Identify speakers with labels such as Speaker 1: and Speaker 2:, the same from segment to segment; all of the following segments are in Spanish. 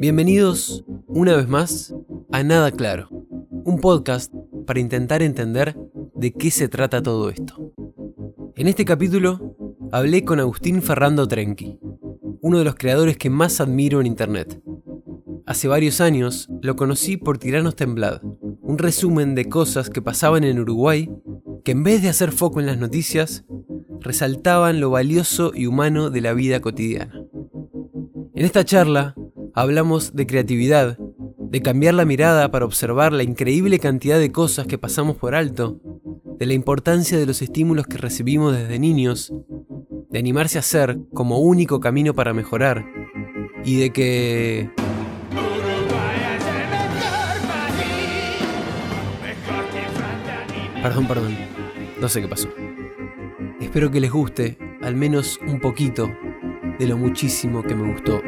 Speaker 1: Bienvenidos una vez más a Nada Claro, un podcast para intentar entender de qué se trata todo esto. En este capítulo hablé con Agustín Ferrando Trenqui, uno de los creadores que más admiro en Internet. Hace varios años lo conocí por Tiranos Temblad, un resumen de cosas que pasaban en Uruguay que en vez de hacer foco en las noticias, resaltaban lo valioso y humano de la vida cotidiana. En esta charla hablamos de creatividad, de cambiar la mirada para observar la increíble cantidad de cosas que pasamos por alto, de la importancia de los estímulos que recibimos desde niños, de animarse a ser como único camino para mejorar, y de que... Perdón, perdón. No sé qué pasó. Espero que les guste al menos un poquito de lo muchísimo que me gustó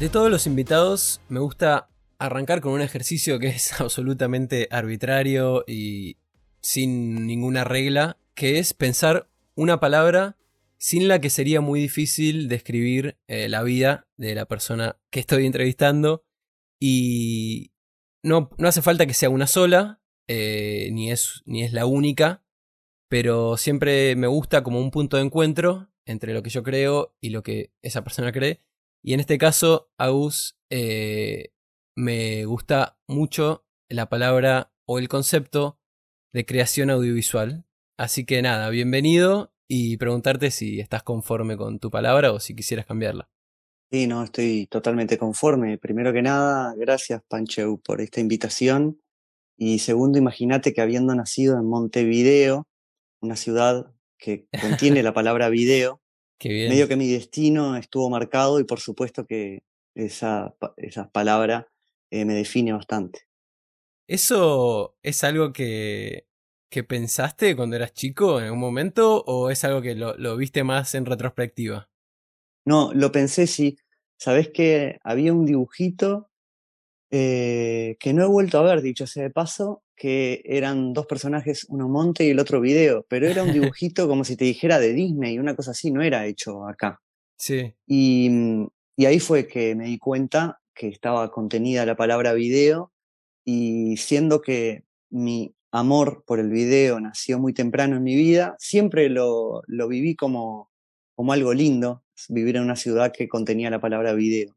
Speaker 1: De todos los invitados, me gusta arrancar con un ejercicio que es absolutamente arbitrario y sin ninguna regla, que es pensar una palabra sin la que sería muy difícil describir eh, la vida de la persona que estoy entrevistando. Y no, no hace falta que sea una sola, eh, ni, es, ni es la única, pero siempre me gusta como un punto de encuentro entre lo que yo creo y lo que esa persona cree. Y en este caso, Agus, eh, me gusta mucho la palabra o el concepto de creación audiovisual. Así que nada, bienvenido y preguntarte si estás conforme con tu palabra o si quisieras cambiarla.
Speaker 2: Sí, no, estoy totalmente conforme. Primero que nada, gracias Pancheu por esta invitación. Y segundo, imagínate que habiendo nacido en Montevideo, una ciudad que contiene la palabra video, medio que mi destino estuvo marcado y por supuesto que esa, esa palabra eh, me define bastante.
Speaker 1: ¿Eso es algo que que pensaste cuando eras chico en algún momento o es algo que lo, viste más en retrospectiva?
Speaker 2: No, lo pensé sí. Sabes que había un dibujito eh, que no he vuelto a ver, dicho sea de paso, que eran dos personajes, uno monte y el otro video, pero era un dibujito como si te dijera de Disney, una cosa así, no era hecho acá.
Speaker 1: Sí.
Speaker 2: Y, y ahí fue que me di cuenta que estaba contenida la palabra video y siendo que mi amor por el video nació muy temprano en mi vida, siempre lo, lo viví como, como algo lindo, vivir en una ciudad que contenía la palabra video.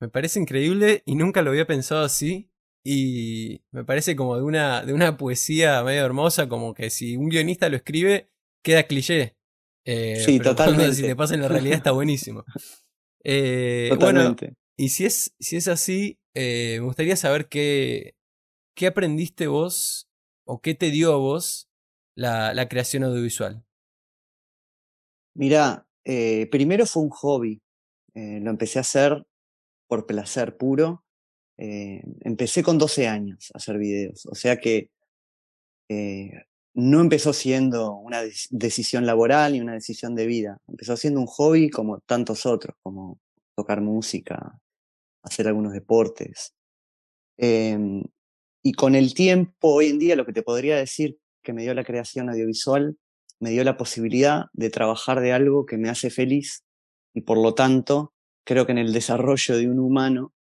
Speaker 1: Me parece increíble y nunca lo había pensado así. Y me parece como de una, de una poesía medio hermosa, como que si un guionista lo escribe, queda cliché.
Speaker 2: Eh, sí, totalmente.
Speaker 1: Si te pasa en la realidad está buenísimo. Eh, totalmente. Bueno, y si es, si es así, eh, me gustaría saber qué, qué aprendiste vos o qué te dio a vos la, la creación audiovisual?
Speaker 2: Mira, eh, primero fue un hobby. Lo empecé a hacer por placer puro. Eh, empecé con 12 años a hacer videos, o sea que no empezó siendo una decisión laboral ni una decisión de vida. Empezó siendo un hobby como tantos otros, como tocar música, hacer algunos deportes. Em, y con el tiempo, hoy en día, lo que te podría decir que me dio la creación audiovisual, me dio la posibilidad de trabajar de algo que me hace feliz y por lo tanto, creo que en el desarrollo de un humano,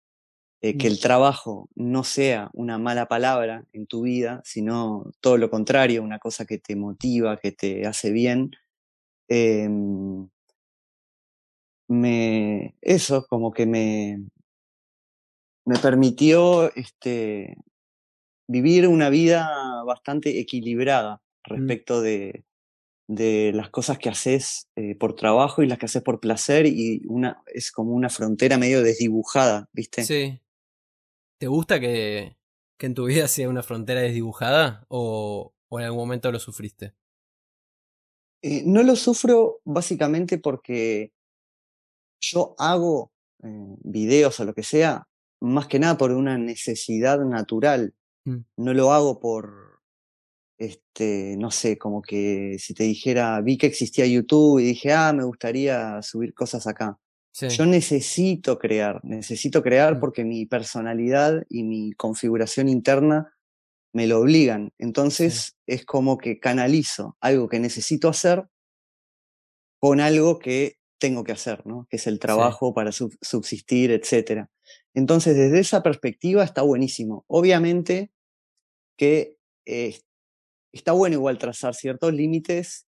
Speaker 2: eh, que mm. el trabajo no sea una mala palabra en tu vida, sino todo lo contrario, una cosa que te motiva, que te hace bien. Em, me, eso como que me, me permitió este, vivir una vida bastante equilibrada mm. respecto de, de las cosas que haces eh, por trabajo y las que haces por placer y una, es como una frontera medio desdibujada, ¿viste?
Speaker 1: Sí. ¿Te gusta que, que en tu vida sea una frontera desdibujada o, o en algún momento lo sufriste?
Speaker 2: Eh, no lo sufro básicamente porque yo hago eh, videos o lo que sea, más que nada por una necesidad natural. Mm. No lo hago por, este, no sé, como que si te dijera, vi que existía YouTube y dije, ah, me gustaría subir cosas acá. Yo necesito crear, necesito crear mm. porque mi personalidad y mi configuración interna me lo obligan. Entonces es como que canalizo algo que necesito hacer con algo que tengo que hacer, ¿no? que es el trabajo para subsistir, etc. Entonces, desde esa perspectiva está buenísimo. Obviamente que eh, está bueno igual trazar ciertos límites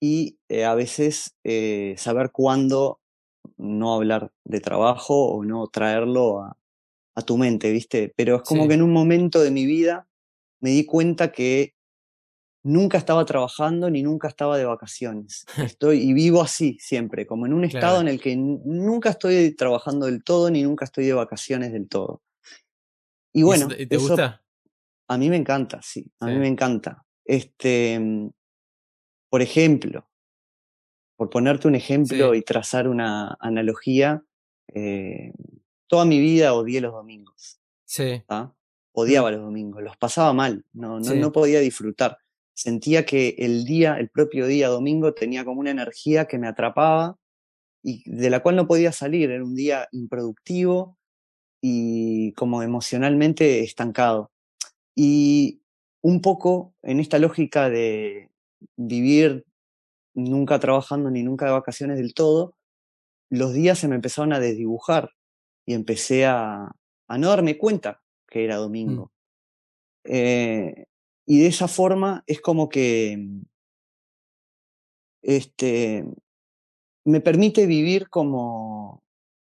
Speaker 2: y eh, a veces eh, saber cuándo no hablar de trabajo o no traerlo a, tu mente, ¿viste? Pero es como que en un momento de mi vida me di cuenta que nunca estaba trabajando ni nunca estaba de vacaciones. Estoy y vivo así siempre, como en un estado en el que nunca estoy trabajando del todo ni nunca estoy de vacaciones del todo. Y bueno,
Speaker 1: ¿te gusta?
Speaker 2: A mí me encanta, sí, a mí me encanta. Este, mm, por ejemplo, por ponerte un ejemplo y trazar una analogía, eh, toda mi vida odié los domingos.
Speaker 1: Sí.
Speaker 2: Odiaba los domingos, los pasaba mal, no, no, no podía disfrutar sentía que el día, el propio día domingo, tenía como una energía que me atrapaba y de la cual no podía salir. Era un día improductivo y como emocionalmente estancado. Y un poco en esta lógica de vivir nunca trabajando ni nunca de vacaciones del todo, los días se me empezaron a desdibujar y empecé a, a no darme cuenta que era mm. domingo. Eh, y de esa forma es como que este, me permite vivir como,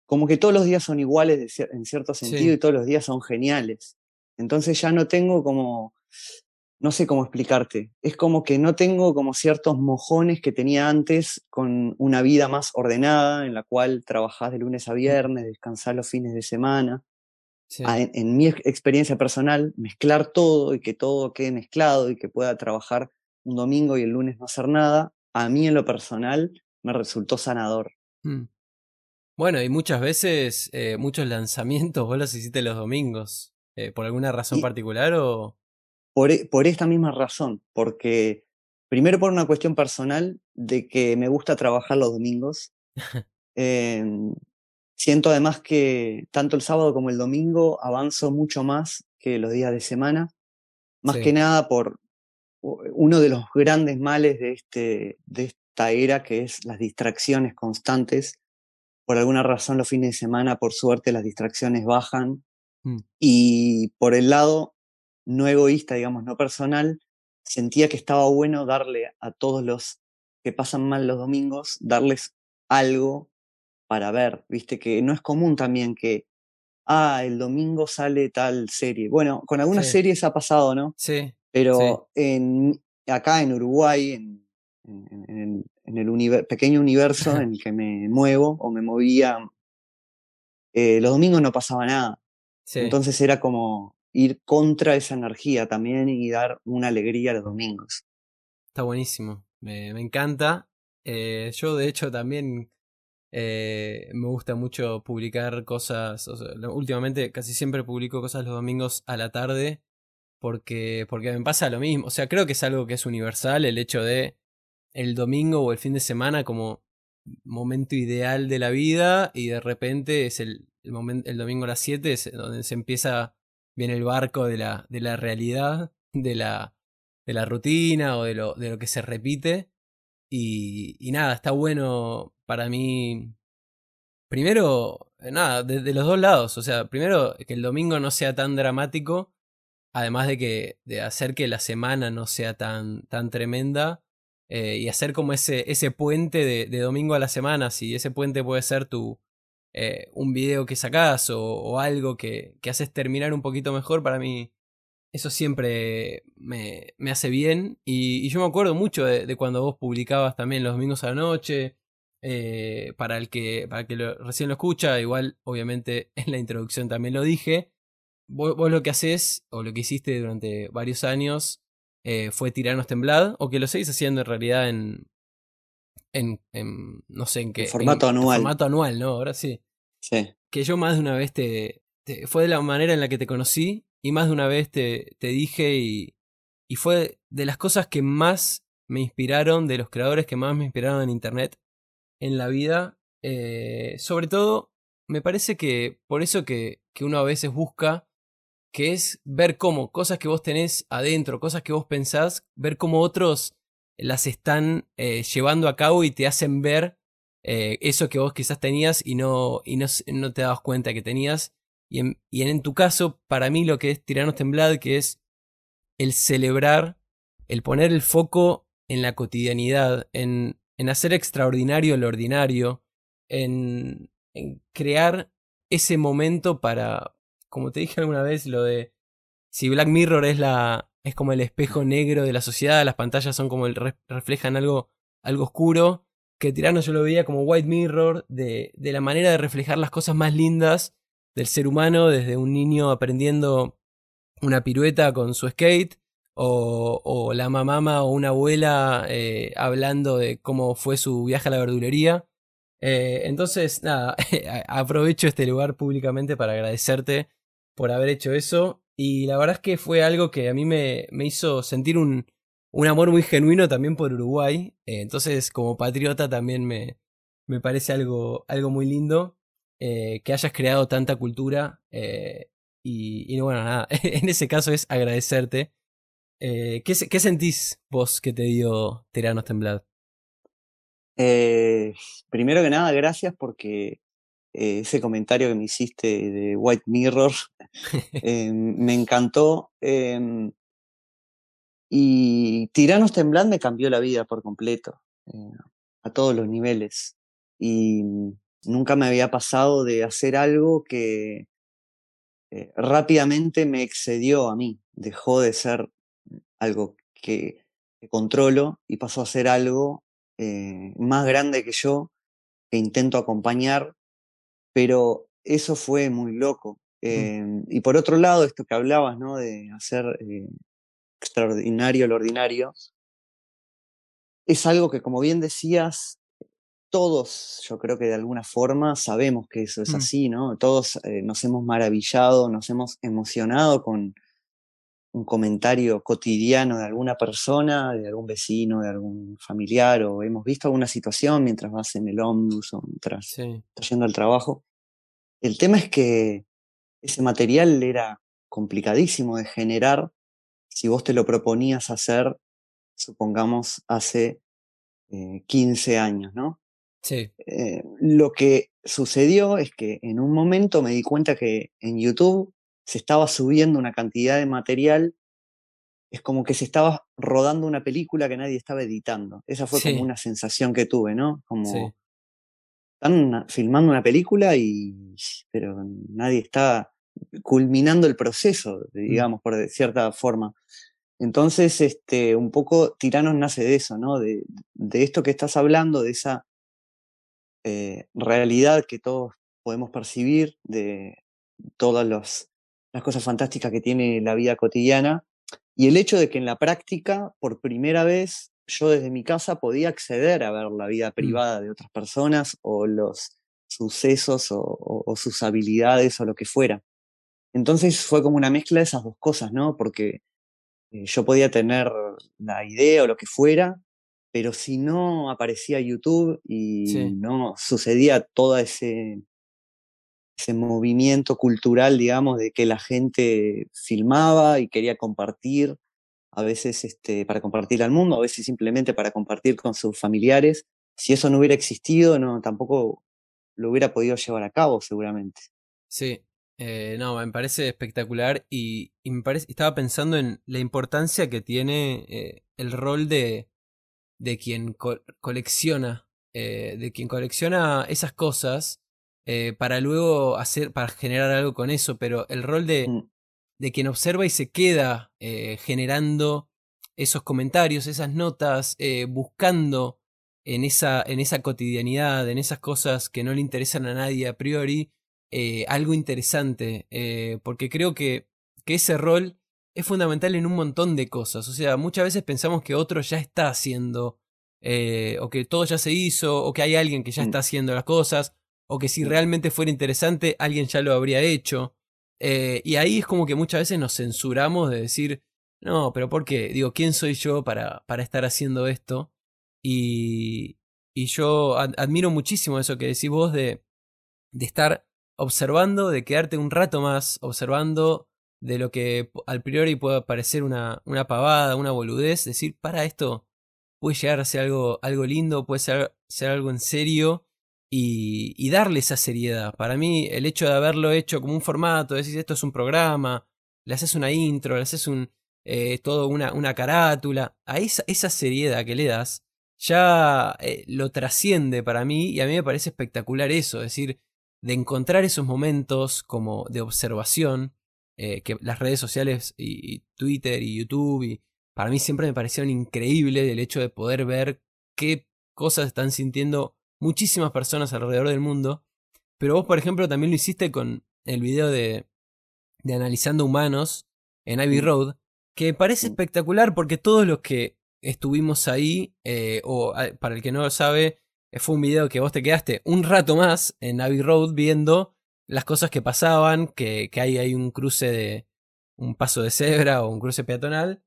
Speaker 2: como que todos los días son iguales en cierto sentido y todos los días son geniales. Entonces ya no tengo como, no sé cómo explicarte, es como que no tengo como ciertos mojones que tenía antes con una vida más ordenada en la cual trabajás de lunes a viernes, descansás los fines de semana en, mi experiencia personal, mezclar todo y que todo quede mezclado y que pueda trabajar un domingo y el lunes no hacer nada, a mí en lo personal me resultó sanador. Mm.
Speaker 1: Bueno, y muchas veces, eh, muchos lanzamientos vos los hiciste los domingos. Eh, ¿Por alguna razón particular o...?
Speaker 2: Por, e, por, esta misma razón, porque primero por una cuestión personal de que me gusta trabajar los domingos. Em, Siento además que tanto el sábado como el domingo avanzo mucho más que los días de semana, más que nada por uno de los grandes males de, este, de esta era, que es las distracciones constantes. Por alguna razón los fines de semana, por suerte, las distracciones bajan. Mm. Y por el lado no egoísta, digamos, no personal, sentía que estaba bueno darle a todos los que pasan mal los domingos, darles algo para ver, viste que no es común también que, ah, el domingo sale tal serie. Bueno, con algunas series ha pasado, ¿no?
Speaker 1: Sí.
Speaker 2: Pero En, acá en Uruguay, en, en, el pequeño universo en el que me muevo o me movía, eh, los domingos no pasaba nada. Entonces era como ir contra esa energía también y dar una alegría a los domingos.
Speaker 1: Está buenísimo, me, encanta. Eh, yo de hecho también eh, me gusta mucho publicar cosas. últimamente casi siempre publico cosas los domingos a la tarde. Porque, porque me pasa lo mismo. O sea, creo que es algo que es universal. El hecho de el domingo o el fin de semana como momento ideal de la vida. Y de repente es el, el, el domingo a las 7 es donde se empieza. Viene el barco de la, de la realidad. De la, de la rutina o de lo, de lo que se repite. Y, nada, está bueno para mí, primero, nada, de, los dos lados. O sea, primero, que el domingo no sea tan dramático, además de que de hacer que la semana no sea tan, tan tremenda. Eh, y hacer como ese, ese puente de, de, domingo a la semana, si ese puente puede ser tu, eh, un video que sacás o, o algo que, que, haces terminar un poquito mejor, para mí eso siempre me, me hace bien. Y, yo me acuerdo mucho de, cuando vos publicabas también los domingos a la noche, eh, para el que, para que recién lo escucha, igual obviamente en la introducción también lo dije. Vos, lo que haces, o lo que hiciste durante varios años, eh, fue tirarnos temblad, o que lo seguís haciendo en realidad en, en, no sé en qué.
Speaker 2: formato anual.
Speaker 1: formato anual, ¿no? Ahora sí.
Speaker 2: Sí.
Speaker 1: Que yo más de una vez te, Fue de la manera en la que te conocí, y más de una vez te, te dije, y, y fue de las cosas que más me inspiraron, de los creadores que más me inspiraron en internet, en la vida. Eh, sobre todo, me parece que por eso que, que, uno a veces busca que es ver cómo cosas que vos tenés adentro, cosas que vos pensás, ver cómo otros las están eh, llevando a cabo y te hacen ver eh, eso que vos quizás tenías y no, y no, no te dabas cuenta que tenías. Y en, y en, tu caso, para mí lo que es Tiranos Temblad, que es el celebrar, el poner el foco en la cotidianidad, en, en hacer extraordinario lo ordinario, en, en crear ese momento para, como te dije alguna vez, lo de si Black Mirror es la es como el espejo negro de la sociedad, las pantallas son como el reflejan algo algo oscuro, que Tirano yo lo veía como White Mirror de, de la manera de reflejar las cosas más lindas del ser humano desde un niño aprendiendo una pirueta con su skate o, la mamá o una abuela eh, hablando de cómo fue su viaje a la verdulería. Eh, entonces, nada, aprovecho este lugar públicamente para agradecerte por haber hecho eso. Y la verdad es que fue algo que a mí me, me hizo sentir un, un, amor muy genuino también por Uruguay. Eh, entonces, como patriota también me, me parece algo, algo muy lindo eh, que hayas creado tanta cultura. Eh, y, bueno, nada, en ese caso es agradecerte. ¿qué, ¿qué, sentís vos que te dio Tiranos Temblad?
Speaker 2: primero que nada, gracias porque eh, ese comentario que me hiciste de White Mirror eh, me encantó. Eh, y Tiranos Temblad me cambió la vida por completo, eh, a todos los niveles. Y nunca me había pasado de hacer algo que rápidamente me excedió a mí. Dejó de ser algo que, que controlo y pasó a ser algo más grande que yo, que intento acompañar pero eso fue muy loco. Eh, y por otro lado, esto que hablabas, ¿no? De hacer eh, extraordinario lo ordinario, es algo que, como bien decías, todos, yo creo que de alguna forma sabemos que eso es así, ¿no? Todos eh, nos hemos maravillado, nos hemos emocionado con un comentario cotidiano de alguna persona, de algún vecino, de algún familiar, o hemos visto alguna situación mientras vas en el ómnibus o mientras
Speaker 1: sí.
Speaker 2: estás yendo al trabajo. El tema es que ese material era complicadísimo de generar si vos te lo proponías hacer, supongamos, hace eh, 15 años, ¿no?
Speaker 1: Sí.
Speaker 2: Eh, lo que sucedió es que en un momento me di cuenta que en YouTube se estaba subiendo una cantidad de material, es como que se estaba rodando una película que nadie estaba editando. Esa fue
Speaker 1: Sí.
Speaker 2: como una sensación que tuve, ¿no? Como
Speaker 1: Sí.
Speaker 2: están filmando una película y pero nadie está culminando el proceso,
Speaker 1: Mm.
Speaker 2: digamos, por cierta forma. Entonces, este, un poco Tiranos nace de eso, ¿no? De, de esto que estás hablando, de esa eh, realidad que todos podemos percibir, de todas los, las cosas fantásticas que tiene la vida cotidiana, y el hecho de que en la práctica, por primera vez, yo desde mi casa podía acceder a ver la vida
Speaker 1: Mm.
Speaker 2: privada de otras personas o los sucesos o, o, o sus habilidades o lo que fuera. Entonces fue como una mezcla de esas dos cosas, ¿no? Porque eh, yo podía tener la idea o lo que fuera, pero si no aparecía YouTube y
Speaker 1: Sí.
Speaker 2: no sucedía todo ese, ese movimiento cultural, digamos, de que la gente filmaba y quería compartir, a veces este, para compartir al mundo, a veces simplemente para compartir con sus familiares. Si eso no hubiera existido, no, tampoco lo hubiera podido llevar a cabo, seguramente.
Speaker 1: Sí, eh, no, me parece espectacular y, me parece, estaba pensando en la importancia que tiene eh, el rol de, de quien co colecciona, eh, de quien colecciona esas cosas eh, para luego hacer, para generar algo con eso, pero el rol de,
Speaker 2: Mm.
Speaker 1: de quien observa y se queda eh, generando esos comentarios, esas notas, eh, buscando en esa, en esa cotidianidad, en esas cosas que no le interesan a nadie a priori, algo interesante, porque creo que, que ese rol es fundamental en un montón de cosas. O sea, muchas veces pensamos que otro ya está haciendo, eh, o que todo ya se hizo, o que hay alguien que ya
Speaker 2: Mm.
Speaker 1: está haciendo las cosas, o que si
Speaker 2: Mm.
Speaker 1: realmente fuera interesante, alguien ya lo habría hecho. Eh, y ahí es como que muchas veces nos censuramos de decir, no, pero ¿por qué? Digo, ¿quién soy yo para, para estar haciendo esto? Y, y yo ad- admiro muchísimo eso que decís vos de, de estar observando, de quedarte un rato más observando, de lo que al priori puede parecer una, una pavada, una boludez, decir, para esto puede llegar a ser algo, algo lindo, puede ser, ser algo en serio y, y, darle esa seriedad. Para mí, el hecho de haberlo hecho como un formato, decir esto es un programa, le haces una intro, le haces un, eh, todo una, una carátula, a esa, esa seriedad que le das, ya eh, lo trasciende para mí y a mí me parece espectacular eso, es decir, de encontrar esos momentos como de observación, eh, que las redes sociales y, Twitter y YouTube y para mí siempre me parecieron increíbles el hecho de poder ver qué cosas están sintiendo muchísimas personas alrededor del mundo. Pero vos, por ejemplo, también lo hiciste con el video de, de Analizando Humanos en Ivy. Road, que parece espectacular porque todos los que estuvimos ahí, eh, o para el que no lo sabe, eh, fue un video que vos te quedaste un rato más en Abbey Road viendo las cosas que pasaban, que, que hay, hay un cruce de un paso de cebra o un cruce peatonal,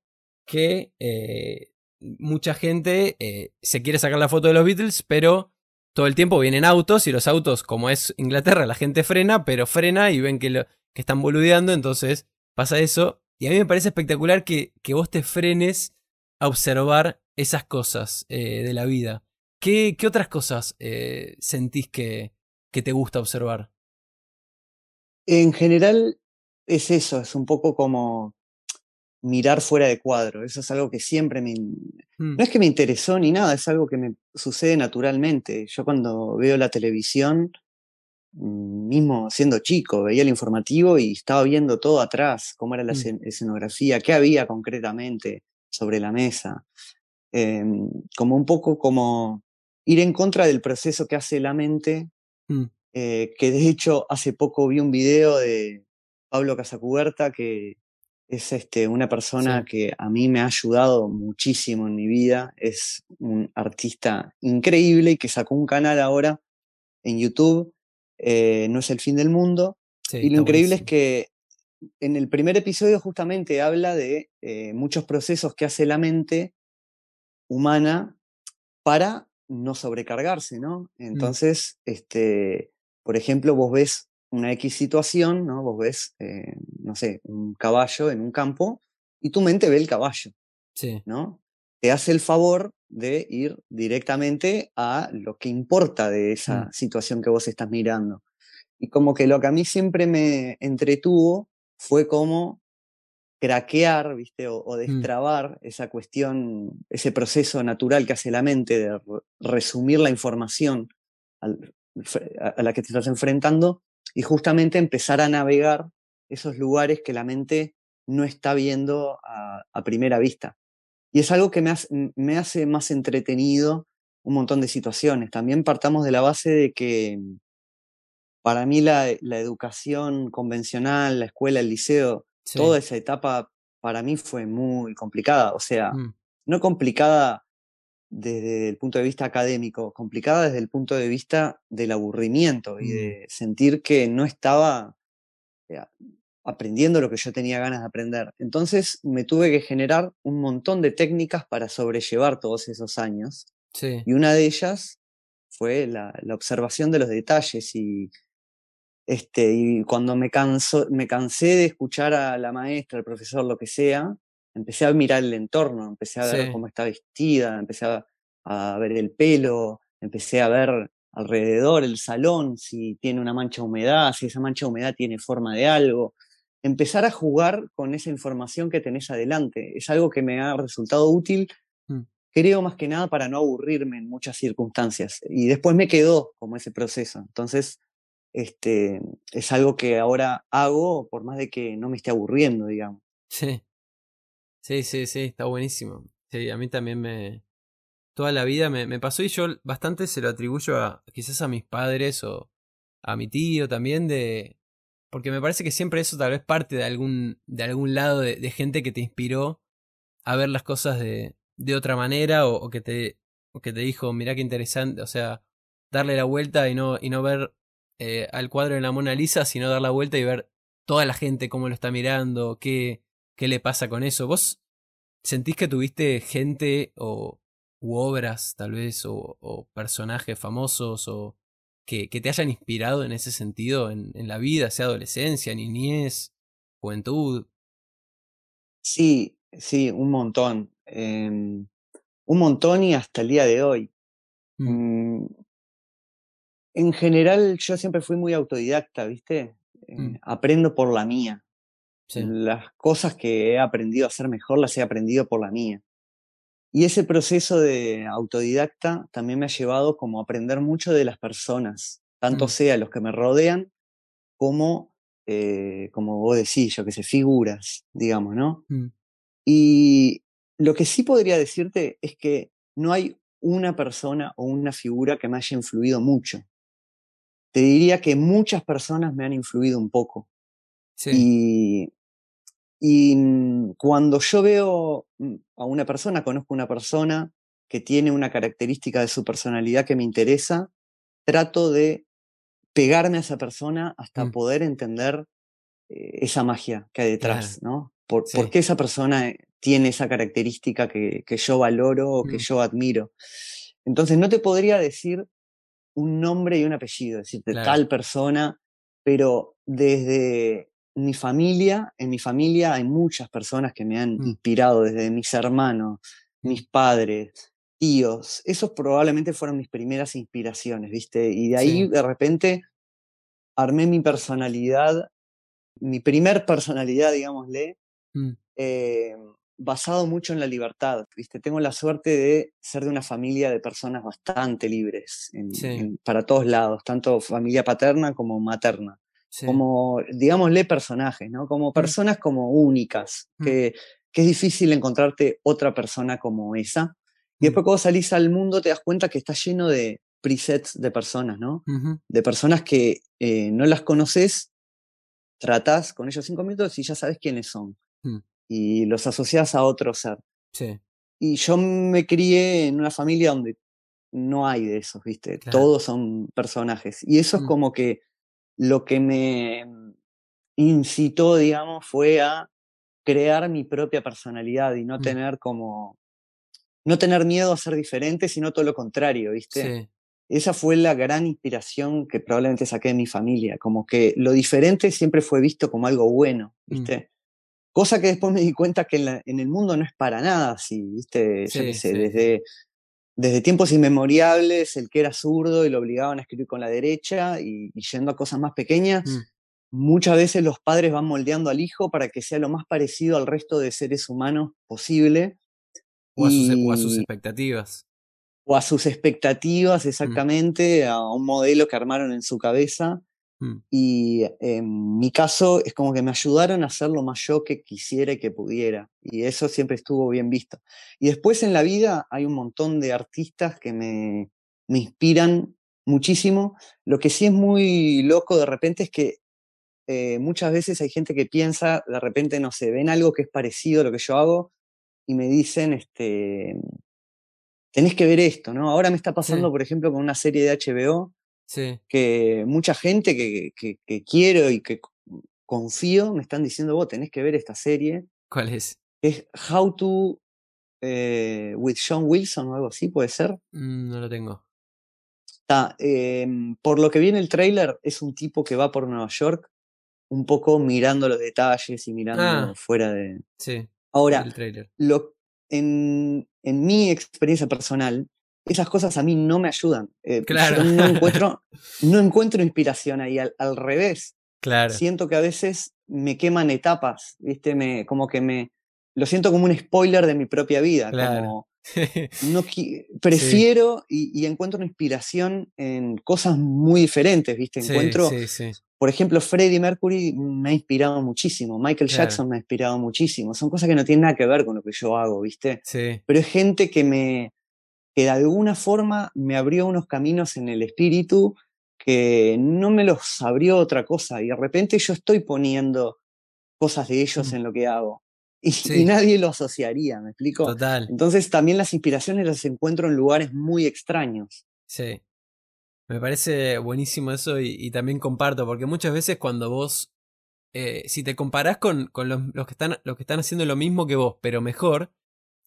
Speaker 1: que eh, mucha gente se quiere sacar la foto de los Beatles, pero todo el tiempo vienen autos y los autos, como es Inglaterra, la gente frena, pero frena y ven que, lo, que están boludeando, entonces pasa eso. Y a mí me parece espectacular que, que vos te frenes a observar esas cosas eh, de la vida. ¿Qué, otras cosas eh, sentís que, que te gusta observar?
Speaker 2: En general es eso, es un poco como mirar fuera de cuadro. Eso es algo que siempre me... Mm. No es que me interesó ni nada, es algo que me sucede naturalmente. Yo cuando veo la televisión, mm, mismo siendo chico, veía el informativo y estaba viendo todo atrás, cómo era la mm. escenografía, qué había concretamente, sobre la mesa, em, como un poco como ir en contra del proceso que hace la mente, mm. eh, que de hecho hace poco vi un video de Pablo Casacuberta, que es este, una persona que a mí me ha ayudado muchísimo en mi vida, es un artista increíble y que sacó un canal ahora en YouTube, eh, No es el fin del mundo, y lo increíble es que en el primer episodio justamente habla de eh, muchos procesos que hace la mente humana para no sobrecargarse, ¿no? Mm. Entonces, este, por ejemplo, vos ves una X situación, ¿no? Vos ves, eh, no sé, un caballo en un campo y tu mente ve el caballo, sí. ¿no? Te hace el favor de ir directamente a lo que importa de esa mm. situación que vos estás mirando. Y como que lo que a mí siempre me entretuvo fue como craquear, ¿viste? O, mm. destrabar esa cuestión, ese proceso natural que hace la mente de resumir la información a la que te estás enfrentando y justamente empezar a navegar esos lugares que la mente no está viendo a, primera vista. Y es algo que me hace, me hace, más entretenido un montón de situaciones. También partamos de la base de que para mí la, educación convencional, la escuela, el liceo, toda esa etapa para mí fue muy complicada. O sea, mm. no complicada desde el punto de vista académico, complicada desde el punto de vista del aburrimiento y de mm. sentir que no estaba eh, aprendiendo lo que yo tenía ganas de aprender. Entonces me tuve que generar un montón de técnicas para sobrellevar todos esos años. Y una de ellas fue la, la observación de los detalles y este, y cuando me, canso, me cansé de escuchar a la maestra, al profesor, lo que sea, empecé a mirar el entorno, empecé a ver cómo está vestida, empecé a, ver el pelo, empecé a ver alrededor el salón, si tiene una mancha de humedad, si esa mancha de humedad tiene forma de algo. Empezar a jugar con esa información que tenés adelante. Es algo que me ha resultado útil, mm. creo más que nada para no aburrirme en muchas circunstancias. Y después me quedó como ese proceso. Entonces, este, es algo que ahora hago por más de que no me esté aburriendo, digamos.
Speaker 1: Sí. Sí, sí, sí, está buenísimo. Sí, a mí también me... Toda la vida me, me pasó y yo bastante se lo atribuyo a quizás a mis padres o a mi tío también de... Porque me parece que siempre eso tal vez parte de algún, de algún lado de, gente que te inspiró a ver las cosas de, de otra manera o, que te, que te dijo, mira qué interesante, o sea, darle la vuelta y no, y no ver eh, al cuadro de la Mona Lisa, sino dar la vuelta y ver toda la gente cómo lo está mirando, qué, qué le pasa con eso. ¿Vos sentís que tuviste gente o u obras tal vez o, personajes famosos o que, que, te hayan inspirado en ese sentido en, en, la vida, sea adolescencia, niñez? juventud.
Speaker 2: Sí, sí, un montón. Em, un montón y hasta el día de hoy.
Speaker 1: Mm.
Speaker 2: Mm, en general, yo siempre fui muy autodidacta, ¿viste?
Speaker 1: Mm.
Speaker 2: aprendo por la mía.
Speaker 1: Sí.
Speaker 2: Las cosas que he aprendido a hacer mejor las he aprendido por la mía. Y ese proceso de autodidacta también me ha llevado como a aprender mucho de las personas, tanto
Speaker 1: Mm.
Speaker 2: sea los que me rodean como, eh, como vos decís, yo que sé, figuras, digamos, ¿no?
Speaker 1: Mm.
Speaker 2: Y lo que sí podría decirte es que no hay una persona o una figura que me haya influido mucho. Te diría que muchas personas me han influido un poco.
Speaker 1: Sí.
Speaker 2: Y, y mm, cuando yo veo mm, a una persona, conozco una persona que tiene una característica de su personalidad que me interesa, trato de pegarme a esa persona hasta
Speaker 1: Mm.
Speaker 2: poder entender eh, esa magia que hay detrás, ¿no? Por,
Speaker 1: Sí.
Speaker 2: por qué esa persona eh, tiene esa característica que, que yo valoro o que
Speaker 1: Mm.
Speaker 2: yo admiro. Entonces no te podría decir un nombre y un apellido, decirte
Speaker 1: Claro.
Speaker 2: tal persona, pero desde mi familia, en mi familia hay muchas personas que me han
Speaker 1: Mm.
Speaker 2: inspirado, desde mis hermanos,
Speaker 1: Mm.
Speaker 2: mis padres, tíos, esos probablemente fueron mis primeras inspiraciones, ¿viste? Y de ahí
Speaker 1: Sí.
Speaker 2: de repente armé mi personalidad, mi primer personalidad, digámosle,
Speaker 1: Mm.
Speaker 2: eh, basado mucho en la libertad, ¿viste? Tengo la suerte de ser de una familia de personas bastante libres en-
Speaker 1: Sí.
Speaker 2: en- para todos lados, tanto familia paterna como materna,
Speaker 1: Sí.
Speaker 2: como, digámosle, personajes, ¿no? Como personas como únicas,
Speaker 1: Mm.
Speaker 2: que, que es difícil encontrarte otra persona como esa. Y
Speaker 1: Mm.
Speaker 2: después cuando salís al mundo te das cuenta que está lleno de presets de personas, ¿no?
Speaker 1: Ujú.
Speaker 2: de personas que eh, no las conoces, tratás con ellos cinco minutos y ya sabes quiénes son.
Speaker 1: Mm.
Speaker 2: Y los asociás a otro ser.
Speaker 1: Sí.
Speaker 2: Y yo me crié en una familia donde no hay de esos, ¿viste?
Speaker 1: Claro.
Speaker 2: Todos son personajes. Y eso
Speaker 1: Mm.
Speaker 2: es como que lo que me incitó, digamos, fue a crear mi propia personalidad y no
Speaker 1: Mm.
Speaker 2: tener como. No tener miedo a ser diferente, sino todo lo contrario, ¿viste?
Speaker 1: Sí.
Speaker 2: Esa fue la gran inspiración que probablemente saqué de mi familia, como que lo diferente siempre fue visto como algo bueno,
Speaker 1: Mm.
Speaker 2: ¿viste? Cosa que después me di cuenta que en, la- en el mundo no es para nada así, ¿viste?
Speaker 1: Sí,
Speaker 2: sé,
Speaker 1: sí.
Speaker 2: desde, desde tiempos inmemoriales, el que era zurdo y lo obligaban a escribir con la derecha y, y yendo a cosas más pequeñas,
Speaker 1: Mm.
Speaker 2: muchas veces los padres van moldeando al hijo para que sea lo más parecido al resto de seres humanos posible.
Speaker 1: O a, sus, o a sus
Speaker 2: y-
Speaker 1: expectativas.
Speaker 2: o a sus expectativas
Speaker 1: Mm.
Speaker 2: exactamente, a un modelo que armaron en su cabeza.
Speaker 1: Mm.
Speaker 2: Y en mi caso es como que me ayudaron a hacer lo más yo que quisiera y que pudiera. Y eso siempre estuvo bien visto. Y después en la vida hay un montón de artistas que me, me inspiran muchísimo. Lo que sí es muy loco de repente es que eh, muchas veces hay gente que piensa, de repente, no sé, ven algo que es parecido a lo que yo hago y me dicen, este, tenés que ver esto, ¿no? Ahora me está pasando,
Speaker 1: Sí.
Speaker 2: por ejemplo, con una serie de HBO
Speaker 1: Sí.
Speaker 2: que mucha gente que, que- que quiero y que confío me están diciendo, vos tenés que ver esta serie.
Speaker 1: ¿Cuál es?
Speaker 2: Es How to eh, with Sean Wilson o algo así, puede ser.
Speaker 1: Mm, no lo tengo.
Speaker 2: Está, em, por lo que vi en el tráiler, es un tipo que va por Nueva York, un poco mirando los detalles y mirando
Speaker 1: Ah.
Speaker 2: fuera de.
Speaker 1: Sí.
Speaker 2: Ahora,
Speaker 1: El trailer.
Speaker 2: lo, en, en mi experiencia personal, esas cosas a mí no me ayudan. Eh,
Speaker 1: Claro.
Speaker 2: Yo no encuentro, no encuentro inspiración ahí, al, al revés.
Speaker 1: Claro.
Speaker 2: Siento que a veces me queman etapas, ¿viste? Me, como que me. Lo siento como un spoiler de mi propia vida.
Speaker 1: Claro.
Speaker 2: Como no prefiero y, y encuentro inspiración en cosas muy diferentes, ¿viste? Encuentro,
Speaker 1: sí, sí.
Speaker 2: por ejemplo, Freddie Mercury me ha inspirado muchísimo, Michael
Speaker 1: Claro.
Speaker 2: Jackson me ha inspirado muchísimo. Son cosas que no tienen nada que ver con lo que yo hago, ¿viste?
Speaker 1: Sí.
Speaker 2: Pero es gente que me que de alguna forma me abrió unos caminos en el espíritu que no me los abrió otra cosa y de repente yo estoy poniendo cosas de ellos
Speaker 1: Mm.
Speaker 2: en lo que hago y,
Speaker 1: Sí.
Speaker 2: y nadie lo asociaría, ¿me explico?
Speaker 1: Total.
Speaker 2: Entonces también las inspiraciones las encuentro en lugares muy extraños.
Speaker 1: Sí. Me parece buenísimo eso y, y también comparto, porque muchas veces cuando vos, eh, si te comparás con, con los, los que están, los que están haciendo lo mismo que vos, pero mejor,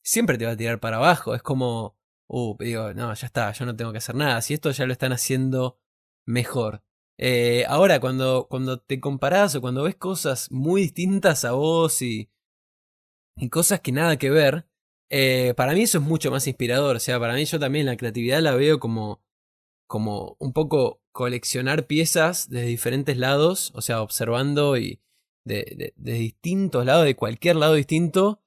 Speaker 1: siempre te va a tirar para abajo. Es como, uh, digo, no, ya está, yo no tengo que hacer nada. Si esto ya lo están haciendo mejor, Eh, ahora, cuando, cuando te comparás o cuando ves cosas muy distintas a vos y, y cosas que nada que ver, eh, para mí eso es mucho más inspirador. O sea, para mí yo también la creatividad la veo como, como un poco coleccionar piezas desde diferentes lados, o sea, observando y de, de, distintos lados, de cualquier lado distinto,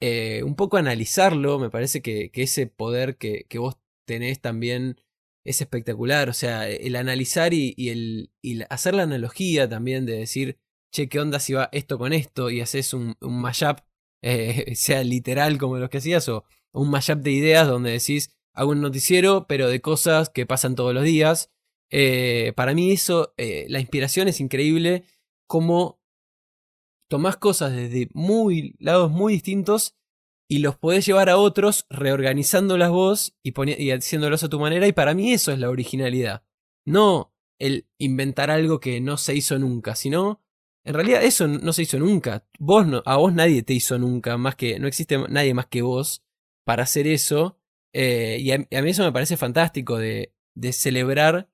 Speaker 1: eh, un poco analizarlo. Me parece que, ese poder que, vos tenés también es espectacular. O sea, el analizar y, el, hacer la analogía también de decir, che, ¿qué onda si va esto con esto? Y haces un, mashup, eh, sea literal como los que hacías, o un mashup de ideas donde decís, hago un noticiero, pero de cosas que pasan todos los días. Eh, para mí eso, la inspiración es increíble, como tomás cosas desde muy lados muy distintos y los podés llevar a otros reorganizándolas vos y, y haciéndolos a tu manera. Y para mí eso es la originalidad. No el inventar algo que no se hizo nunca, sino en realidad eso no se hizo nunca. Vos no, a vos nadie te hizo nunca, más que no existe nadie más que vos para hacer eso. Eh, y, a, mí eso me parece fantástico de, de celebrar